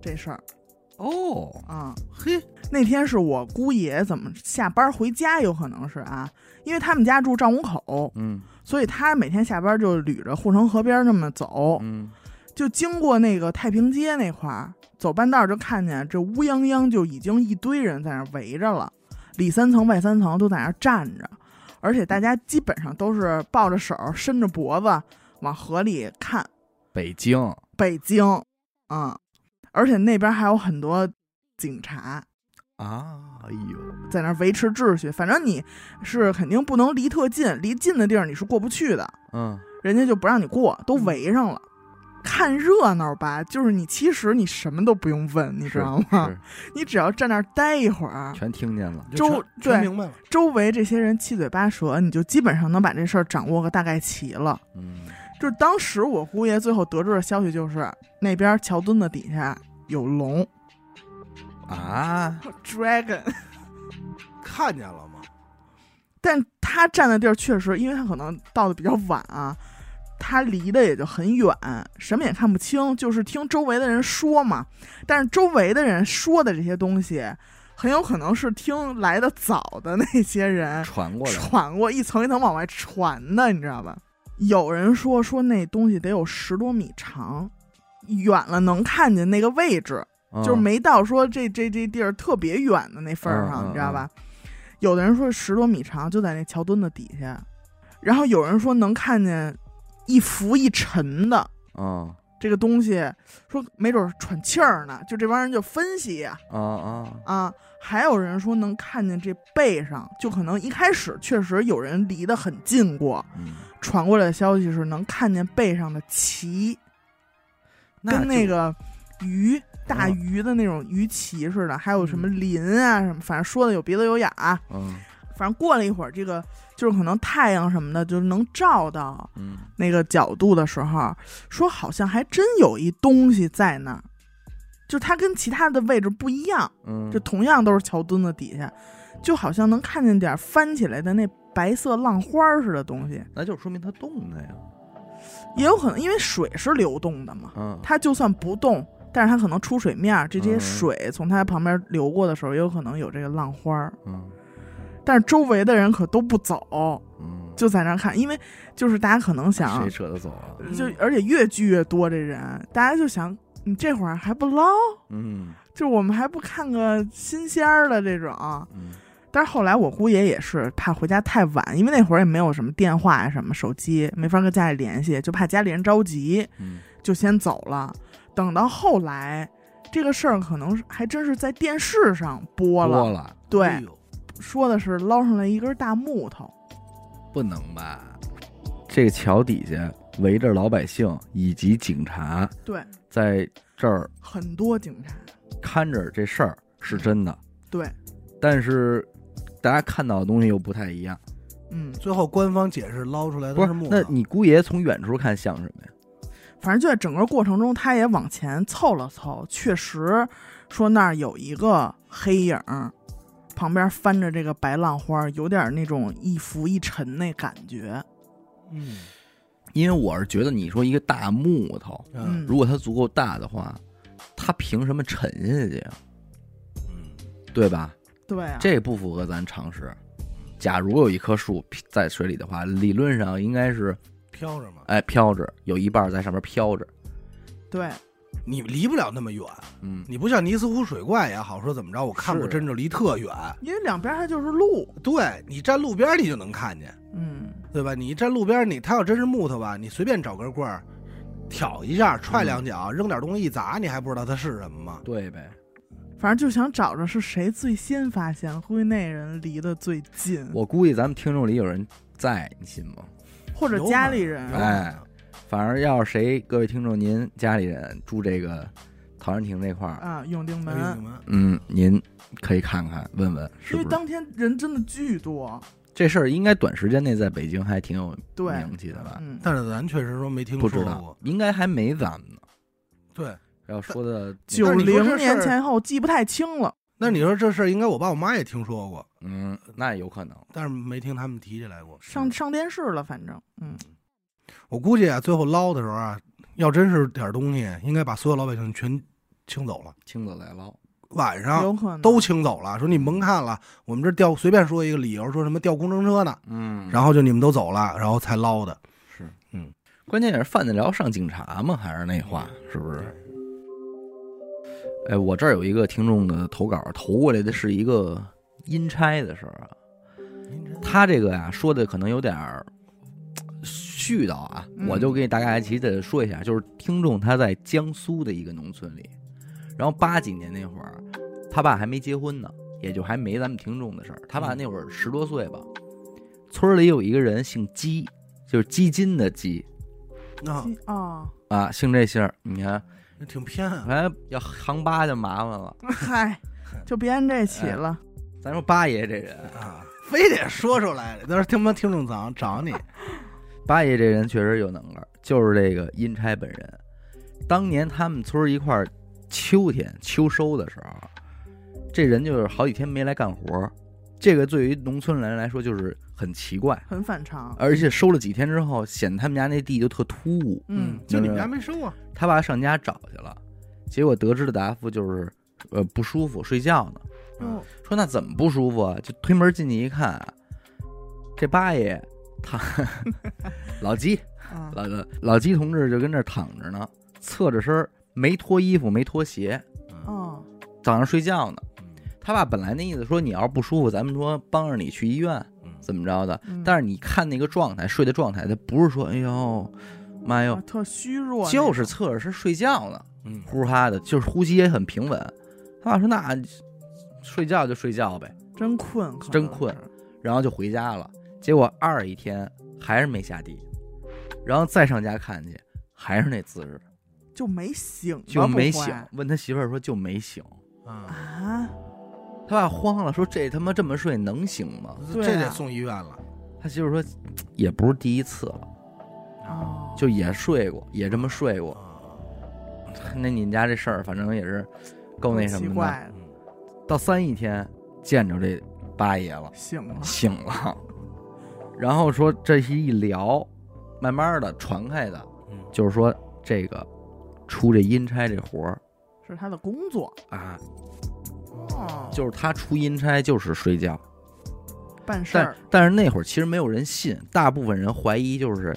这事儿哦，啊。嘿，那天是我姑爷怎么下班回家，有可能是啊，因为他们家住赵五口，嗯。所以他每天下班就捋着护城河边那么走，嗯，就经过那个太平街那块儿，走半道儿就看见这乌泱泱就已经一堆人在那儿围着了，里三层外三层都在那儿站着，而且大家基本上都是抱着手，伸着脖子往河里看。北京北京，嗯，而且那边还有很多警察啊，哎呦，在那儿维持秩序。反正你是肯定不能离特近，离近的地儿你是过不去的，嗯，人家就不让你过，都围上了。看热闹吧，就是你其实你什么都不用问，你知道吗？你只要站那儿待一会儿，全听见了，周对明白了。周围这些人七嘴八舌，你就基本上能把这事儿掌握个大概齐了。嗯，就是当时我姑爷最后得知的消息就是，那边桥墩子底下有龙啊，dragon，看见了吗？但他站的地儿确实，因为他可能到的比较晚啊，他离得也就很远，什么也看不清，就是听周围的人说嘛。但是周围的人说的这些东西，很有可能是听来的早的那些人 传过来，传过一层一层往外传的，你知道吧？有人说说那东西得有十多米长，远了能看见那个位置，嗯就是没到说这这这地儿特别远的那份儿上，你知道吧？有的人说十多米长，就在那桥墩子底下，然后有人说能看见一浮一沉的嗯。这个东西，说没准儿喘气儿呢，就这帮人就分析呀。啊啊，啊。还有人说能看见这背上，就可能一开始确实有人离得很近过，嗯，传过来的消息是能看见背上的鳍，跟那个鱼大嗯。鱼的那种鱼鳍似的，还有什么鳞啊什么，反正说的有鼻子有眼儿啊。嗯反正过了一会儿，这个就是可能太阳什么的就能照到嗯，那个角度的时候，说好像还真有一东西在那儿，就它跟其他的位置不一样，嗯，就同样都是桥墩子底下，就好像能看见点翻起来的那白色浪花儿似的东西，那就说明它动的呀。也有可能因为水是流动的嘛，嗯，它就算不动，但是它可能出水面儿，这些嗯。水从它旁边流过的时候，也有可能有这个浪花儿。嗯但是周围的人可都不走，嗯，就在那儿看，因为就是大家可能想谁，舍得走啊？就而且越聚越多，这人大家就想，你这会儿还不捞，嗯。就我们还不看个新鲜儿的这种。嗯。但是后来我姑爷也是怕回家太晚，因为那会儿也没有什么电话呀、什么手机，没法跟家里联系，就怕家里人着急，嗯。就先走了。等到后来，这个事儿可能还真是在电视上播了，播了。对，说的是捞上来一根大木头，不能吧？这个桥底下围着老百姓以及警察，对，在这儿很多警察，看着这事儿是真的，对，但是大家看到的东西又不太一样。嗯，最后官方解释捞出来不是木，头，那你姑爷从远处看像什么呀？反正就在整个过程中，他也往前凑了凑，确实说那儿有一个黑影儿，旁边翻着这个白浪花，有点那种一浮一沉那感觉。嗯因为我是觉得你说一个大木头，嗯，如果它足够大的话，它凭什么沉下去呀？嗯对吧？对啊，这不符合咱常识。假如有一棵树在水里的话，理论上应该是飘着嘛，哎飘着，有一半在上面飘着。对，你离不了那么远，嗯，你不像尼斯湖水怪也好，说怎么着，我看过真就离特远，因为两边它就是路。对你站路边你就能看见，嗯，对吧？你一站路边，你它要真是木头吧，你随便找根棍儿挑一下，踹两脚，扔点东西一砸，你还不知道它是什么吗？对呗。反正就想找着是谁最先发现，估计那人离得最近，我估计咱们听众里有人在，你信吗？或者家里人哎反而要是谁，各位听众，您家里人住这个陶然亭这块儿，啊，永定门，嗯，您可以看看问问是是因为当天人真的巨多。这事儿应该短时间内在北京还挺有，名气的吧？嗯，但是咱确实说没听说不知道过，，应该还没咱们呢。对。要说的九零年前后记不太清了。那你说这事儿，应该我爸我妈也听说过，嗯，那有可能。但是没听他们提起来过。上上电视了，反正，嗯，我估计啊，最后捞的时候啊，要真是点儿东西，应该把所有老百姓全清走了，清走再捞，晚上有可能都清走了。说你甭看了，我们这调随便说一个理由，说什么调工程车呢，嗯然后就你们都走了，然后才捞的。是，嗯，关键也是犯得着上警察吗？还是那话，是不是？哎，我这儿有一个听众的投稿，投过来的是一个阴差的事儿啊。他这个呀说的可能有点儿絮叨啊，嗯我就给大概其的说一下，就是听众他在江苏的一个农村里，然后八几年那会儿，他爸还没结婚呢，也就还没咱们听众的事儿。他爸那会儿十多岁吧，村里有一个人姓姬，就是基金的基啊，啊，啊，姓这姓儿。你看，那挺偏啊。哎，要行八就麻烦了。嗨，就别按这起了。咱说八爷这人，啊，非得说出来，到时候听不听众长找你。八爷这人确实有能耐，就是这个阴差本人。当年他们村一块儿秋天秋收的时候，这人就是好几天没来干活儿，这个对于农村人来说就是很奇怪，很反常。而且收了几天之后，显得他们家那地就特突兀。嗯，就你们家没收啊？他爸上家找去了，结果得知的答复就是，呃，不舒服，睡觉呢。哦，说那怎么不舒服啊？就推门进去一看，这八爷他 老鸡啊，老老鸡同志就跟这儿躺着呢，侧着身儿，没脱衣服，没脱鞋，哦，早上睡觉呢。嗯他爸本来那意思说你要是不舒服，咱们说帮着你去医院嗯怎么着的。嗯但是你看那个状态，睡的状态，他不是说哎呦妈哟啊，特虚弱那种，就是侧着身睡觉呢，嗯，呼哈的，就是呼吸也很平稳。他爸说那睡觉就睡觉呗，真困，可能真困是然后就回家了。结果二一天还是没下地，然后再上家看去，还是那姿势，就没醒吧，就没醒。问他媳妇儿说就没醒。啊，啊，他爸慌了，说这他妈这么睡能醒吗？啊这得送医院了。他媳妇说，也不是第一次了，哦，就也睡过，也这么睡过。啊那你们家这事儿，反正也是够那什么的。奇怪的，到三一天见着这八爷了，醒了，醒了，然后说这一聊，慢慢的传开的，嗯。就是说这个出这阴差这活儿。是他的工作。啊，哦，就是他出阴差就是睡觉，办事儿，但是那会儿其实没有人信，大部分人怀疑就是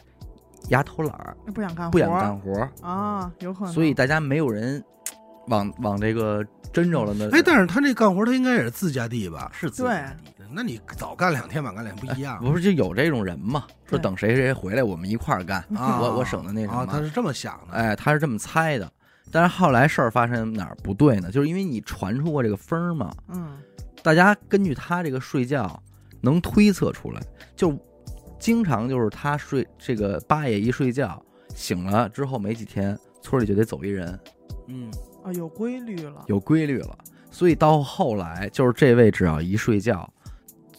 丫偷懒儿，不想干活，不想干活儿，啊，有可能，所以大家没有人往往这个真着了那。哎，但是他这干活，他应该也是自家地吧？是自己对那你早干两天，晚干两天不一样不是就有这种人嘛？说等谁谁回来，我们一块儿干，啊？我我省的那什么。啊，他是这么想的。哎，他是这么猜的。但是后来事儿发生哪儿不对呢？就是因为你传出过这个风儿嘛，嗯，大家根据他这个睡觉能推测出来，就经常就是他睡这个八爷一睡觉醒了之后没几天，村里就得走一人，嗯，啊，有规律了，有规律了。所以到后来就是这位只要一睡觉，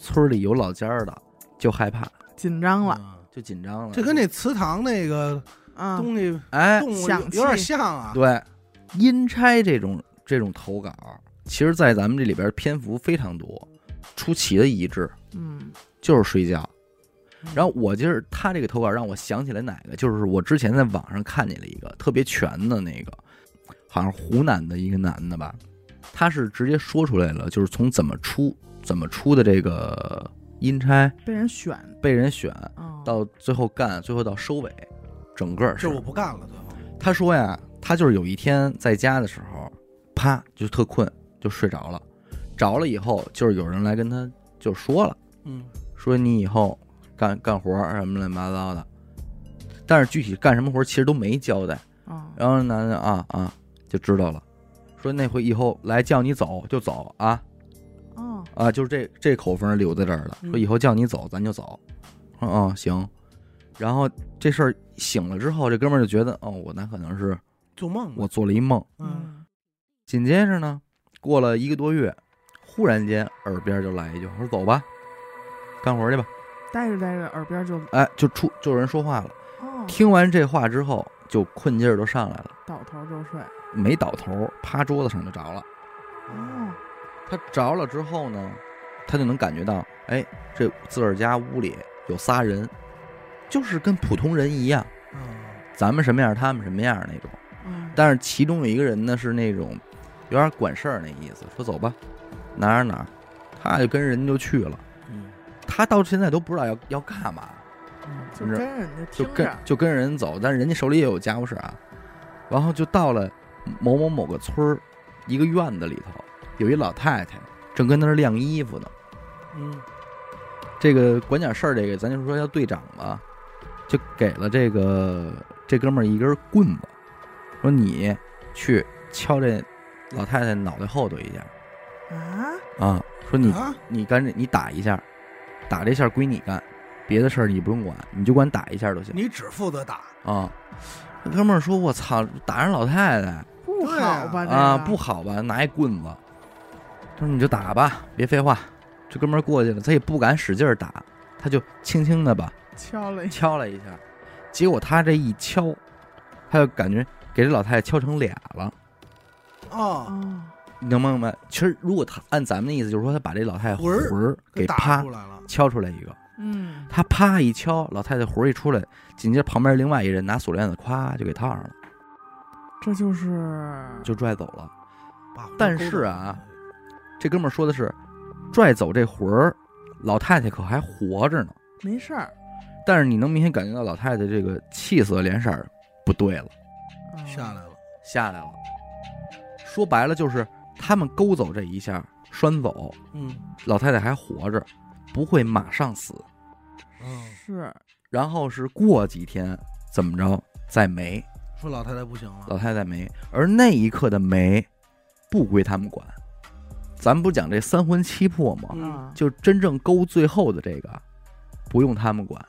村里有老家儿的就害怕，紧张了，嗯就紧张了。这跟那祠堂那个啊，东西哎，动物有有点像啊。对，阴差这种这种投稿，其实，在咱们这里边篇幅非常多，出奇的一致，嗯，就是睡觉。嗯。然后我就是他这个投稿让我想起来哪个，就是我之前在网上看见了一个特别全的那个，好像湖南的一个男的吧，他是直接说出来了，就是从怎么出怎么出的这个阴差被人选，被人选啊，到最后干，最后到收尾，整个这是。我不干了，最后。他说呀，他就是有一天在家的时候，啪就特困，就睡着了。着了以后，就是有人来跟他就说了，嗯。说你以后干干活儿什么乱七八糟的，但是具体干什么活儿其实都没交代。啊，然后男的啊啊就知道了，说那回以后来叫你走就走啊。哦，啊，就是这这口风留在这儿了。嗯说以后叫你走咱就走，嗯嗯行。然后这事儿醒了之后，这哥们儿就觉得哦，我那可能是做梦我做了一梦。嗯，紧接着呢，过了一个多月，忽然间耳边就来一句：“说走吧，干活去吧。待着待着，耳边就”哎，就出就有人说话了。哦，听完这话之后，就困劲儿都上来了，倒头就睡，没倒头，趴桌子上就着了。哦，他着了之后呢，他就能感觉到，哎，这自个儿家屋里有仨人，就是跟普通人一样，嗯咱们什么样，他们什么样那种。嗯，但是其中有一个人呢，是那种有点管事儿那意思，说走吧，哪儿哪儿，他就跟人就去了。嗯他到现在都不知道要要干嘛，嗯就你知跟人家就跟，就跟人走，但是人家手里也有家务事啊。然后就到了某某某个村儿，一个院子里头，有一老太太正跟那儿晾衣服呢。嗯这个管点事儿，这个咱就说叫队长吧，就给了这个这哥们儿一根棍子，说你去敲这老太太脑袋后头一下啊，啊，说你啊你赶紧你打一下，打这下归你干，别的事儿你不用管，你就管打一下就行你只负责打，啊。那哥们儿说：“我操，打人老太太不好吧？这啊，不好吧？拿一棍子。”他说：“你就打吧，别废话。”这哥们儿过去了，他也不敢使劲儿打，他就轻轻的吧敲了一下，敲了一下，结果他这一敲，他就感觉给这老太太敲成俩了，哦，能明白？其实如果他按咱们的意思，就是说他把这老太太魂儿给啪出来了，敲出来一个，嗯，他啪一敲，老太太魂儿一出来，紧接着旁边另外一人拿锁链子咵就给套上了，这就是就拽走了。但是啊，这哥们儿说的是，拽走这魂儿，老太太可还活着呢。没事儿，但是你能明显感觉到老太太这个气色脸色儿不对了，哦下来了，下来了。说白了就是他们勾走这一下，拴走，嗯老太太还活着，不会马上死。嗯，是然后是过几天怎么着再没，说老太太不行了，老太太没，而那一刻的没不归他们管。咱不讲这三魂七魄吗？就真正勾最后的这个，不用他们管，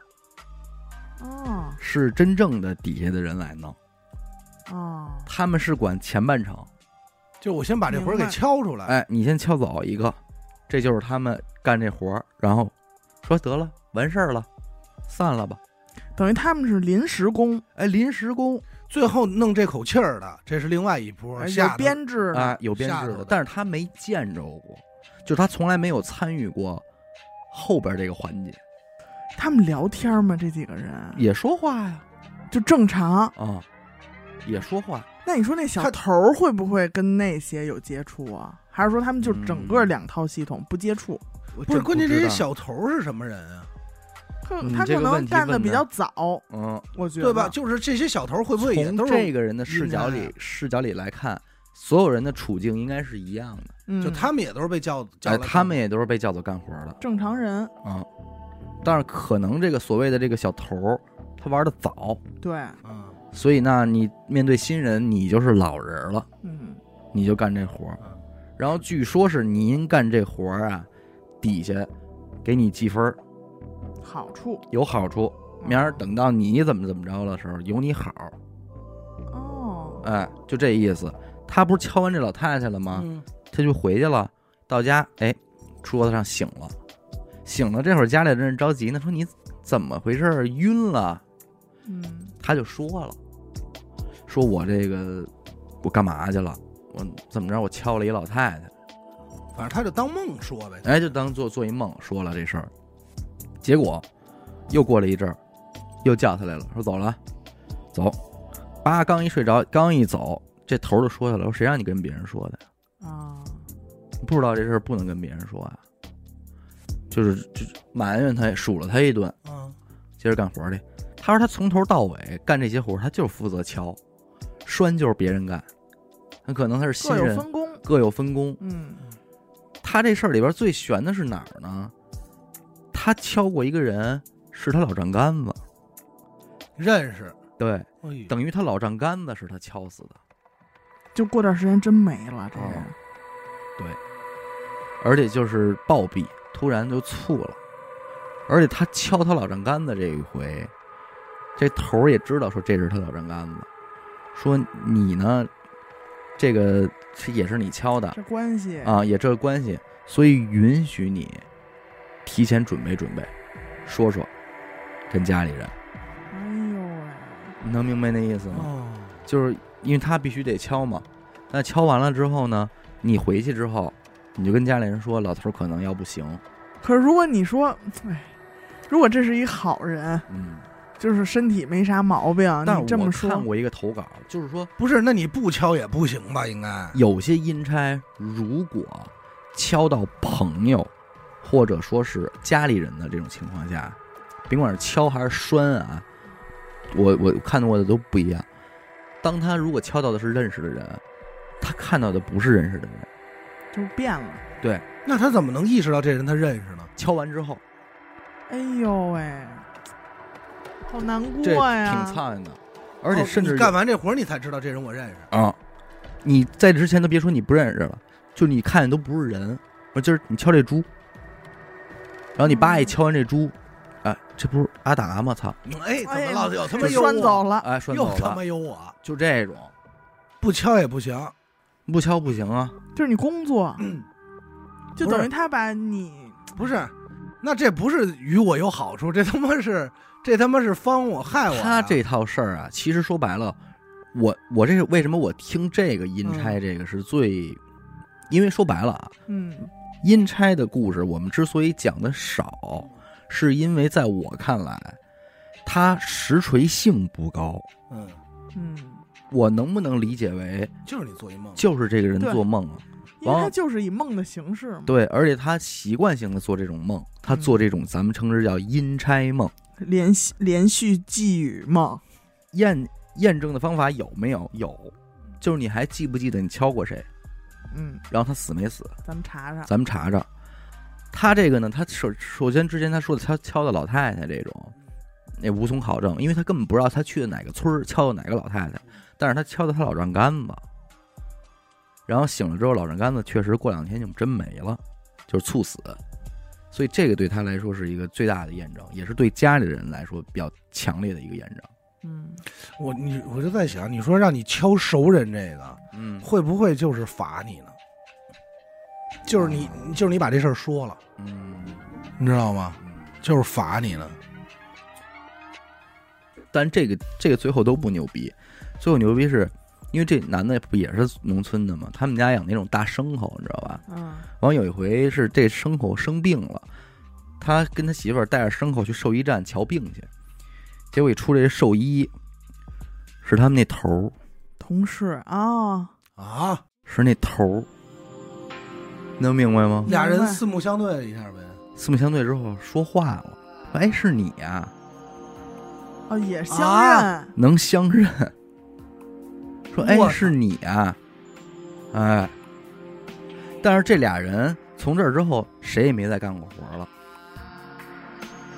哦。是真正的底下的人来弄。哦，他们是管前半程，就我先把这活儿给明白敲出来，哎，你先敲走一个，这就是他们干这活儿，然后说得了，完事儿了，散了吧。等于他们是临时工，哎，临时工最后弄这口气儿的，这是另外一波有编制的，啊，有编制的但是他没见着过，就他从来没有参与过后边这个环节，他们聊天吗？这几个人也说话呀，就正常。啊，也说话，那你说那小他头儿会不会跟那些有接触啊？还是说他们就整个嗯两套系统不接触？不是关键，这些小头儿是什么人啊？他可能干的比较早，嗯，我觉得对吧？？就是这些小头会不会也从都是这个人的视角里视角里来看，所有人的处境应该是一样的，嗯，就他们也都是被叫叫哎，来他们也都是被叫做干活的正常人，嗯，但是可能这个所谓的这个小头儿，他玩的早，对，嗯所以呢，你面对新人，你就是老人了，嗯，你就干这活。然后据说是您干这活儿啊，底下给你记分儿，好处有好处。明儿等到你怎么怎么着的时候，有你好，哦，哎，就这意思。他不是敲完这老太太了吗？嗯他就回去了。到家，哎，桌子上醒了，醒了。这会儿家里人着急呢，说你怎么回事？晕了。嗯，他就说了，说我这个我干嘛去了？我怎么着？我敲了一老太太。反正他就当梦说呗。哎，就当做做一梦说了这事儿。结果又过了一阵儿，又叫他来了，说走了，走。叭，刚一睡着，刚一走，这头儿就说他了，说谁让你跟别人说的呀？啊，不知道这事儿不能跟别人说啊。就是就埋怨他，数了他一顿，嗯，接着干活去。他说他从头到尾干这些活，他就是负责敲，拴就是别人干。很可能他是新各有人，分工，各有分工。嗯，他这事儿里边最悬的是哪儿呢？他敲过一个人，是他老丈杆子，认识。对，哎呦。等于他老丈杆子是他敲死的，就过段时间真没了，这哦。对，而且就是暴毙，突然就猝了。而且他敲他老丈杆子这一回，这头儿也知道说这是他老丈杆子，说你呢，这个是也是你敲的。这关系，啊，也这个关系，所以允许你提前准备准备，说说跟家里人，哎呦喂，你能明白那意思吗？哦，就是因为他必须得敲嘛。那敲完了之后呢，你回去之后，你就跟家里人说，老头儿可能要不行。可是如果你说，哎，如果这是一好人，嗯，就是身体没啥毛病，但是我这么说看，过一个投稿，就是说不是，那你不敲也不行吧？应该有些阴差如果敲到朋友或者说是家里人的这种情况下，甭管是敲还是拴啊，我我看到过的都不一样。当他如果敲到的是认识的人，他看到的不是认识的人。就变了。对那他怎么能意识到这人他认识呢？敲完之后，哎呦喂，好难过呀！挺苍蝇的，而且甚至哦你干完这活儿你才知道这人我认识。啊，你在之前都别说你不认识了，就你看见都不是人。我今儿你敲这猪，然后你爸一敲完这猪，哎，这不是阿达吗？操，哎，怎么老有他妈这有我？拴走了，哎，拴又他，妈有我，就这种，不敲也不行。不敲不行啊。就是你工作，就等于他把你不是，那这不是与我有好处，这他妈是这他妈是方我害我呀。他这套事儿啊，其实说白了，我我这是为什么我听这个阴差这个是最，因为说白了啊，嗯阴差的故事我们之所以讲的少，是因为在我看来，它实锤性不高。嗯，嗯，我能不能理解为就是你做一梦，就是这个人做梦啊？因为完他就是以梦的形式嘛，对，而且他习惯性的做这种梦，他嗯做这种咱们称之叫阴差梦。连续连续寄语梦，验验证的方法有没有？有，就是你还记不记得你敲过谁？嗯，然后他死没死？咱们查查，咱们查查。他这个呢，他首首先之前他说的敲敲的老太太这种，那无从考证，因为他根本不知道他去的哪个村儿敲的哪个老太太，但是他敲的他老丈杆子，然后醒了之后老丈杆子确实过两天就真没了，就是猝死，所以这个对他来说是一个最大的验证，也是对家里人来说比较强烈的一个验证。嗯，我你我就在想，你说让你敲熟人这个，嗯，会不会就是罚你呢？就是你，就是你把这事儿说了，嗯，你知道吗？就是罚你呢。但这个这个最后都不牛逼，最后牛逼是因为这男的不也是农村的吗？他们家养那种大牲口，你知道吧？嗯完有一回是这牲口生病了，他跟他媳妇儿带着牲口去兽医站瞧病去，结果一出这兽医是他们那头儿，同事啊，啊，是那头儿，能明白吗？俩人四目相对了一下呗。四目相对之后说话了，说：“哎，是你呀、哦也相啊认，能相认。”说：“哎我，是你呀、哎，但是这俩人从这儿之后，谁也没再干过活了，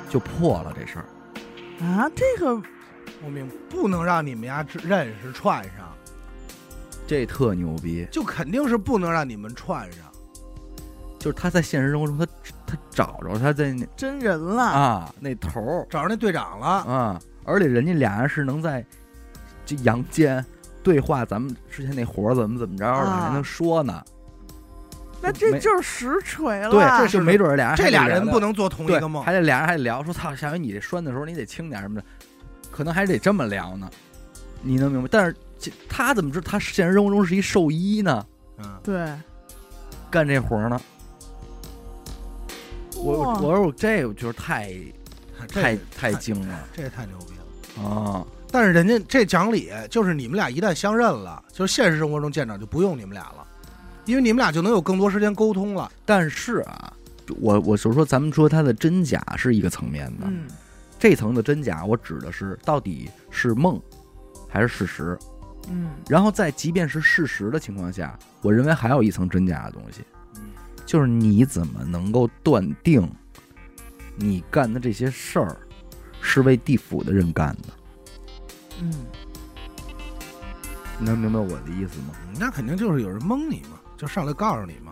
就破了这事儿。啊，这个我明白，不能让你们家只认识串上，这特牛逼，就肯定是不能让你们串上。就是他在现实生活中，他他找着他在那真人了，啊那头儿。找着那队长了，啊，而且人家俩人是能在这阳间对话，咱们之前那活儿怎么怎么着的，啊。还能说呢。那这就是实锤了，对，这就没准儿俩人还这俩人不能做同一个梦。还得俩人还得聊说操，下回你这拴的时候你得轻点什么的，可能还得这么聊呢。你能明白？但是这他怎么知道他现实生活中是一兽医呢？嗯，对，干这活儿呢？我我说我这个就是太太这个太精了这也太牛逼了。啊！但是人家这讲理就是你们俩一旦相认了，就是现实生活中见着就不用你们俩了，因为你们俩就能有更多时间沟通了。但是啊，我我就说咱们说它的真假是一个层面的，嗯这层的真假我指的是到底是梦还是事实。嗯然后在即便是事实的情况下，我认为还有一层真假的东西，嗯，就是你怎么能够断定你干的这些事儿是为地府的人干的？嗯，你能明白我的意思吗？那肯定就是有人蒙你嘛，就上来告诉你嘛。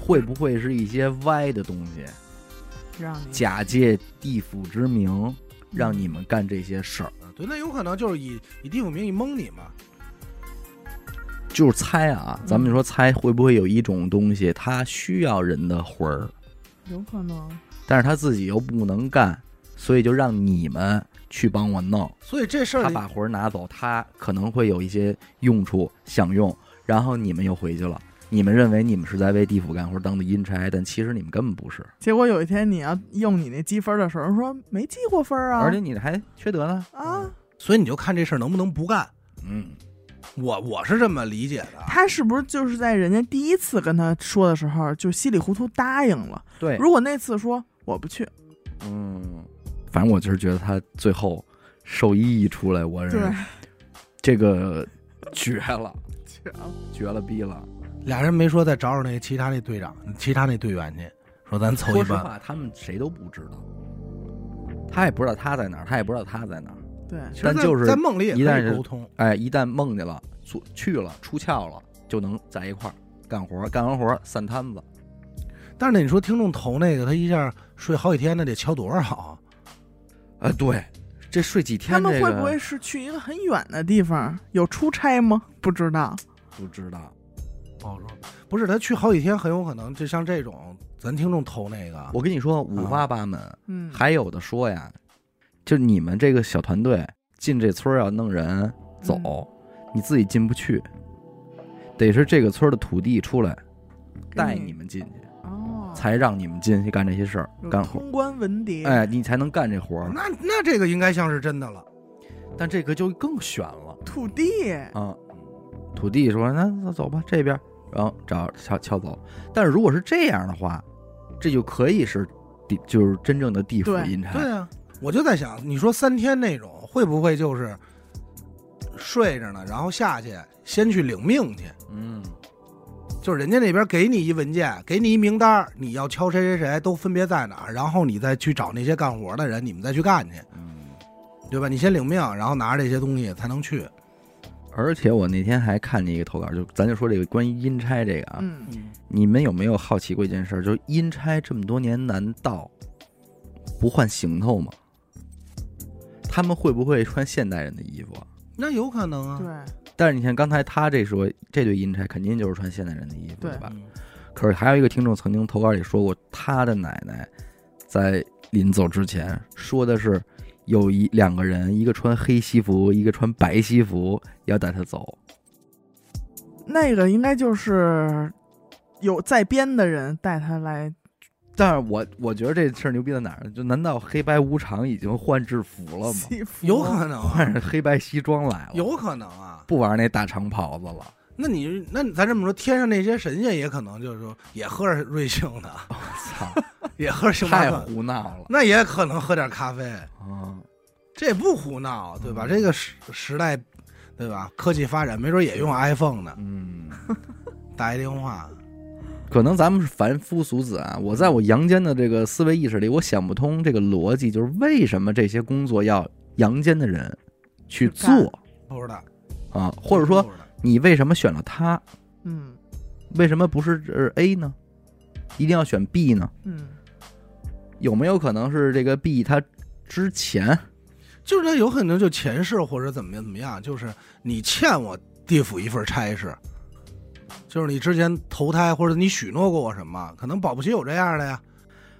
会不会是一些歪的东西，让你假借地府之名，让你们干这些事儿？啊对，那有可能就是以以地府名义蒙你嘛。就是猜啊，咱们就说猜会不会有一种东西，它需要人的魂儿，有可能，但是他自己又不能干，所以就让你们去帮我弄。所以这事儿他把魂儿拿走，他可能会有一些用处想用，然后你们又回去了。你们认为你们是在为地府干活当的阴差，但其实你们根本不是，结果有一天你要用你那积分的时候，说没积过分啊，而且你还缺德呢。啊，所以你就看这事儿能不能不干。嗯，我我是这么理解的啊。他是不是就是在人家第一次跟他说的时候就稀里糊涂答应了？对，如果那次说我不去，嗯，反正我就是觉得他最后兽医一出来，我对是，这个绝了，绝了逼了。俩人没说再找找那其他那队长、其他那队员去，说咱凑一班。说实话，他们谁都不知道，他也不知道他在哪儿，他也不知道他在哪儿。对，其实在但就是在梦里也可一旦是以沟通。哎，一旦梦见了，出去了，出窍了，就能在一块儿干活，干完活散摊子。但是呢，你说听众投那个，他一下睡好几天，那得敲多少啊？哎，对，这睡几天、他这个，们会不会是去一个很远的地方？有出差吗？不知道。不知道？不好说。不是他去好几天，很有可能就像这种，咱听众投那个，我跟你说，五花八门，嗯，还有的说呀，就你们这个小团队进这村儿要弄人走，嗯你自己进不去，得是这个村儿的土地出来带你们进去，哦，才让你们进去干这些事儿，干活。通关文牒。哎，你才能干这活儿。那那这个应该像是真的了。但这个就更悬了土地，啊！土地说：“那那走吧，这边。”然后找撬撬走。但是如果是这样的话，这就可以是地，就是真正的地府阴差。对啊，我就在想，你说三天那种会不会就是睡着呢，然后下去先去领命去？嗯，就是人家那边给你一文件，给你一名单，你要敲谁谁谁都分别在哪儿，然后你再去找那些干活的人，你们再去干去，嗯，对吧？你先领命，然后拿着这些东西才能去。而且我那天还看见一个投稿，就咱就说这个关于阴差这个啊，嗯，你们有没有好奇过一件事儿？就是阴差这么多年，难道不换行头吗？他们会不会穿现代人的衣服啊？那有可能啊。对，但是你看刚才他这说，这对阴差肯定就是穿现代人的衣服，对对吧？嗯可是还有一个听众曾经投稿里说过，他的奶奶在临走之前说的是，有一两个人，一个穿黑西服，一个穿白西服，要带他走。那个应该就是有在编的人带他来，但是我我觉得这事儿牛逼在哪儿呢？就难道黑白无常已经换制服了吗？有可能啊，换上黑白西装来了，有可能啊。不玩那大长袍子了？那你那咱这么说，天上那些神仙也可能就是说也喝着瑞幸的，我操，也喝着星巴太，胡闹了那也可能喝点咖啡，啊！这也不胡闹，对吧？嗯这个时时代，对吧？科技发展，没准也用 iPhone 呢，嗯，打一电话。可能咱们是凡夫俗子啊。我在我阳间的这个思维意识里，我想不通这个逻辑，就是为什么这些工作要阳间的人去做不知道，啊？或者说，你为什么选了他？嗯为什么不是呃 A 呢？一定要选 B 呢？嗯，有没有可能是这个 B 他之前就是他有可能就前世或者怎么样怎么样，就是你欠我地府一份差事，就是你之前投胎或者你许诺过我什么，可能保不齐有这样的呀。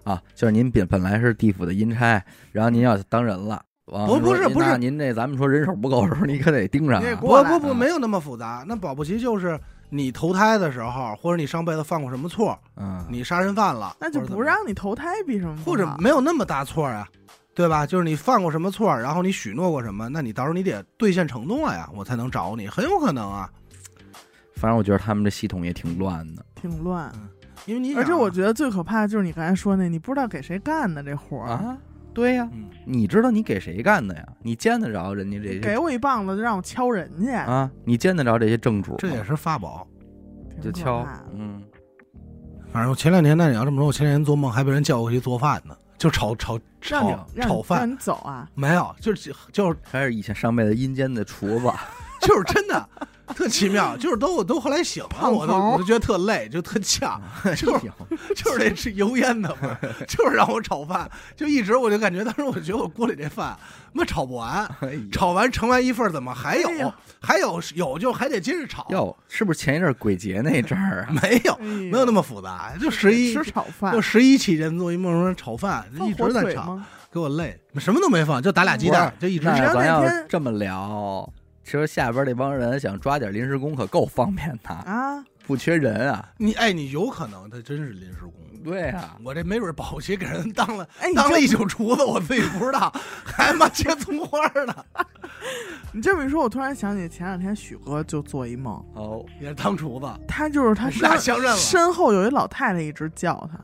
啊，就是您本本来是地府的阴差，然后您要当人了。不不是不是您这咱们说人手不够的时候，你可得盯上啊。你得过来不不不，啊没有那么复杂。那保不齐就是你投胎的时候，或者你上辈子犯过什么错，嗯，你杀人犯了，那就不让你投胎，比什么或者没有那么大错啊，对吧？就是你犯过什么错，然后你许诺过什么，那你到时候你得兑现承诺呀，我才能找你，很有可能啊。反正我觉得他们这系统也挺乱的。挺乱。因为你啊而且我觉得最可怕的就是你刚才说那，你不知道给谁干的这活儿，啊，对呀、嗯，你知道你给谁干的呀？你见得着人家这些给我一棒子就让我敲人去，啊？你见得着这些正主吗？这也是法宝。挺可就敲怕的，嗯，反正我前两天，那你要这么说，我前两天做梦还被人叫过去做饭呢，就炒炒让你炒让你让炒饭，你走啊！没有，就是就是还是以前上辈子阴间的厨子，就是真的 特奇妙，就是都我都后来醒了，我都我都觉得特累，就特呛，就就是得吃油烟的嘛，就是让我炒饭，就一直我就感觉当时我觉得我锅里这饭妈炒不完，炒完盛完一份儿怎么还有哎？还有有就还得接着炒，哟，是不是前一阵儿鬼节那阵儿啊？没有哎没有那么复杂，就十一吃炒饭就，十一期间做一梦说炒饭，放一直在炒，给我累，什么都没放，就打俩鸡蛋，就一直吃。咱要这么聊，其实下边那帮人想抓点临时工可够方便的，啊，不缺人啊。你哎，你有可能他真是临时工。对啊，我这没准保不齐给人当了哎，你当了一宿厨子，我自己不知道，还他妈切葱花呢，你这么一说，我突然想起前两天许哥就做一梦，哦，也是当厨子，他就是他俩身相认了。身后有一老太太一直叫他，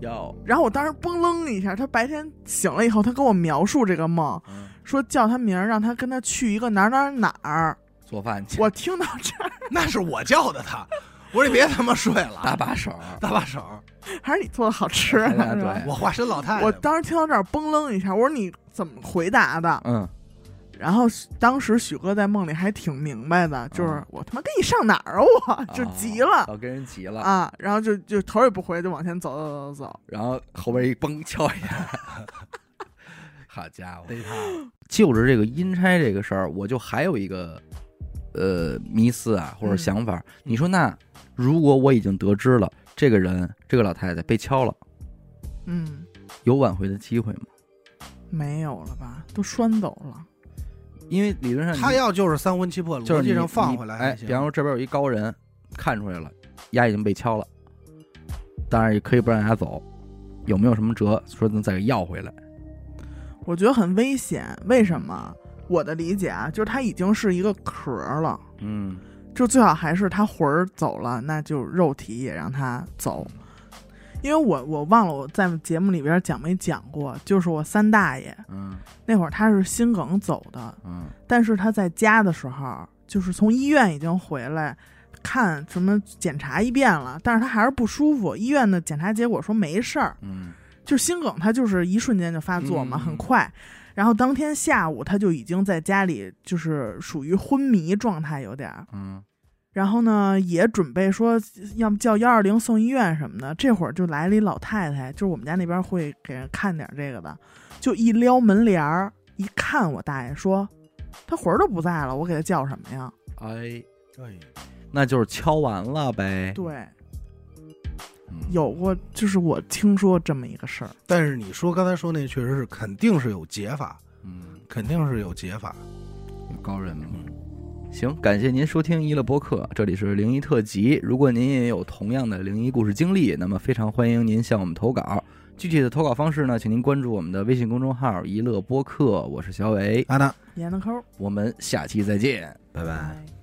要，然后我当时嘣楞一下，他白天醒了以后，他跟我描述这个梦，嗯，说叫他名儿，让他跟他去一个哪儿哪儿哪儿。做饭去，我听到这儿，那是我叫的他，我说你别他妈睡了，搭把手，搭把手，还是你做的好吃，对。我化身老太太。我当时听到这儿嘣楞一下，我说你怎么回答的？嗯，然后当时许哥在梦里还挺明白的，就是嗯我他妈跟你上哪儿啊，我？就急了。我跟人急了，啊，然后就就头也不回就往前走走走走，然后后边一嘣敲一下，好家伙！逮他，就着这个阴差这个事儿，我就还有一个呃迷思啊，或者嗯想法。你说那如果我已经得知了这个人这个老太太被敲了，嗯，有挽回的机会吗？没有了吧，都拴走了，因为理论上他要就是三魂七魄，就是你逻辑上放回来哎。比方说这边有一高人看出来了，牙已经被敲了，当然也可以不让他走，有没有什么辙说能再给要回来？我觉得很危险。为什么？我的理解啊，就是他已经是一个壳儿了，嗯就最好还是他魂儿走了，那就肉体也让他走。因为我我忘了我在节目里边讲没讲过，就是我三大爷嗯那会儿他是心梗走的，嗯但是他在家的时候，就是从医院已经回来，看什么检查一遍了，但是他还是不舒服。医院的检查结果说没事儿，嗯就心梗，他就是一瞬间就发作嘛，嗯很快。然后当天下午他就已经在家里，就是属于昏迷状态有点儿。嗯然后呢，也准备说要么叫幺二零送医院什么的。这会儿就来了一老太太，就是我们家那边会给人看点这个的，就一撩门帘儿，一看我大爷说，他魂儿都不在了，我给他叫什么呀？哎，哎，那就是敲完了呗。对，嗯有过，就是我听说这么一个事儿。但是你说刚才说那确实是肯定是有解法，嗯，肯定是有解法。有高人嘛。行，感谢您收听一乐播客，这里是灵异特辑。如果您也有同样的灵异故事经历，那么非常欢迎您向我们投稿。具体的投稿方式呢，请您关注我们的微信公众号“一乐播客”，我是小伟，阿达。闫德抠，我们下期再见，拜拜。拜。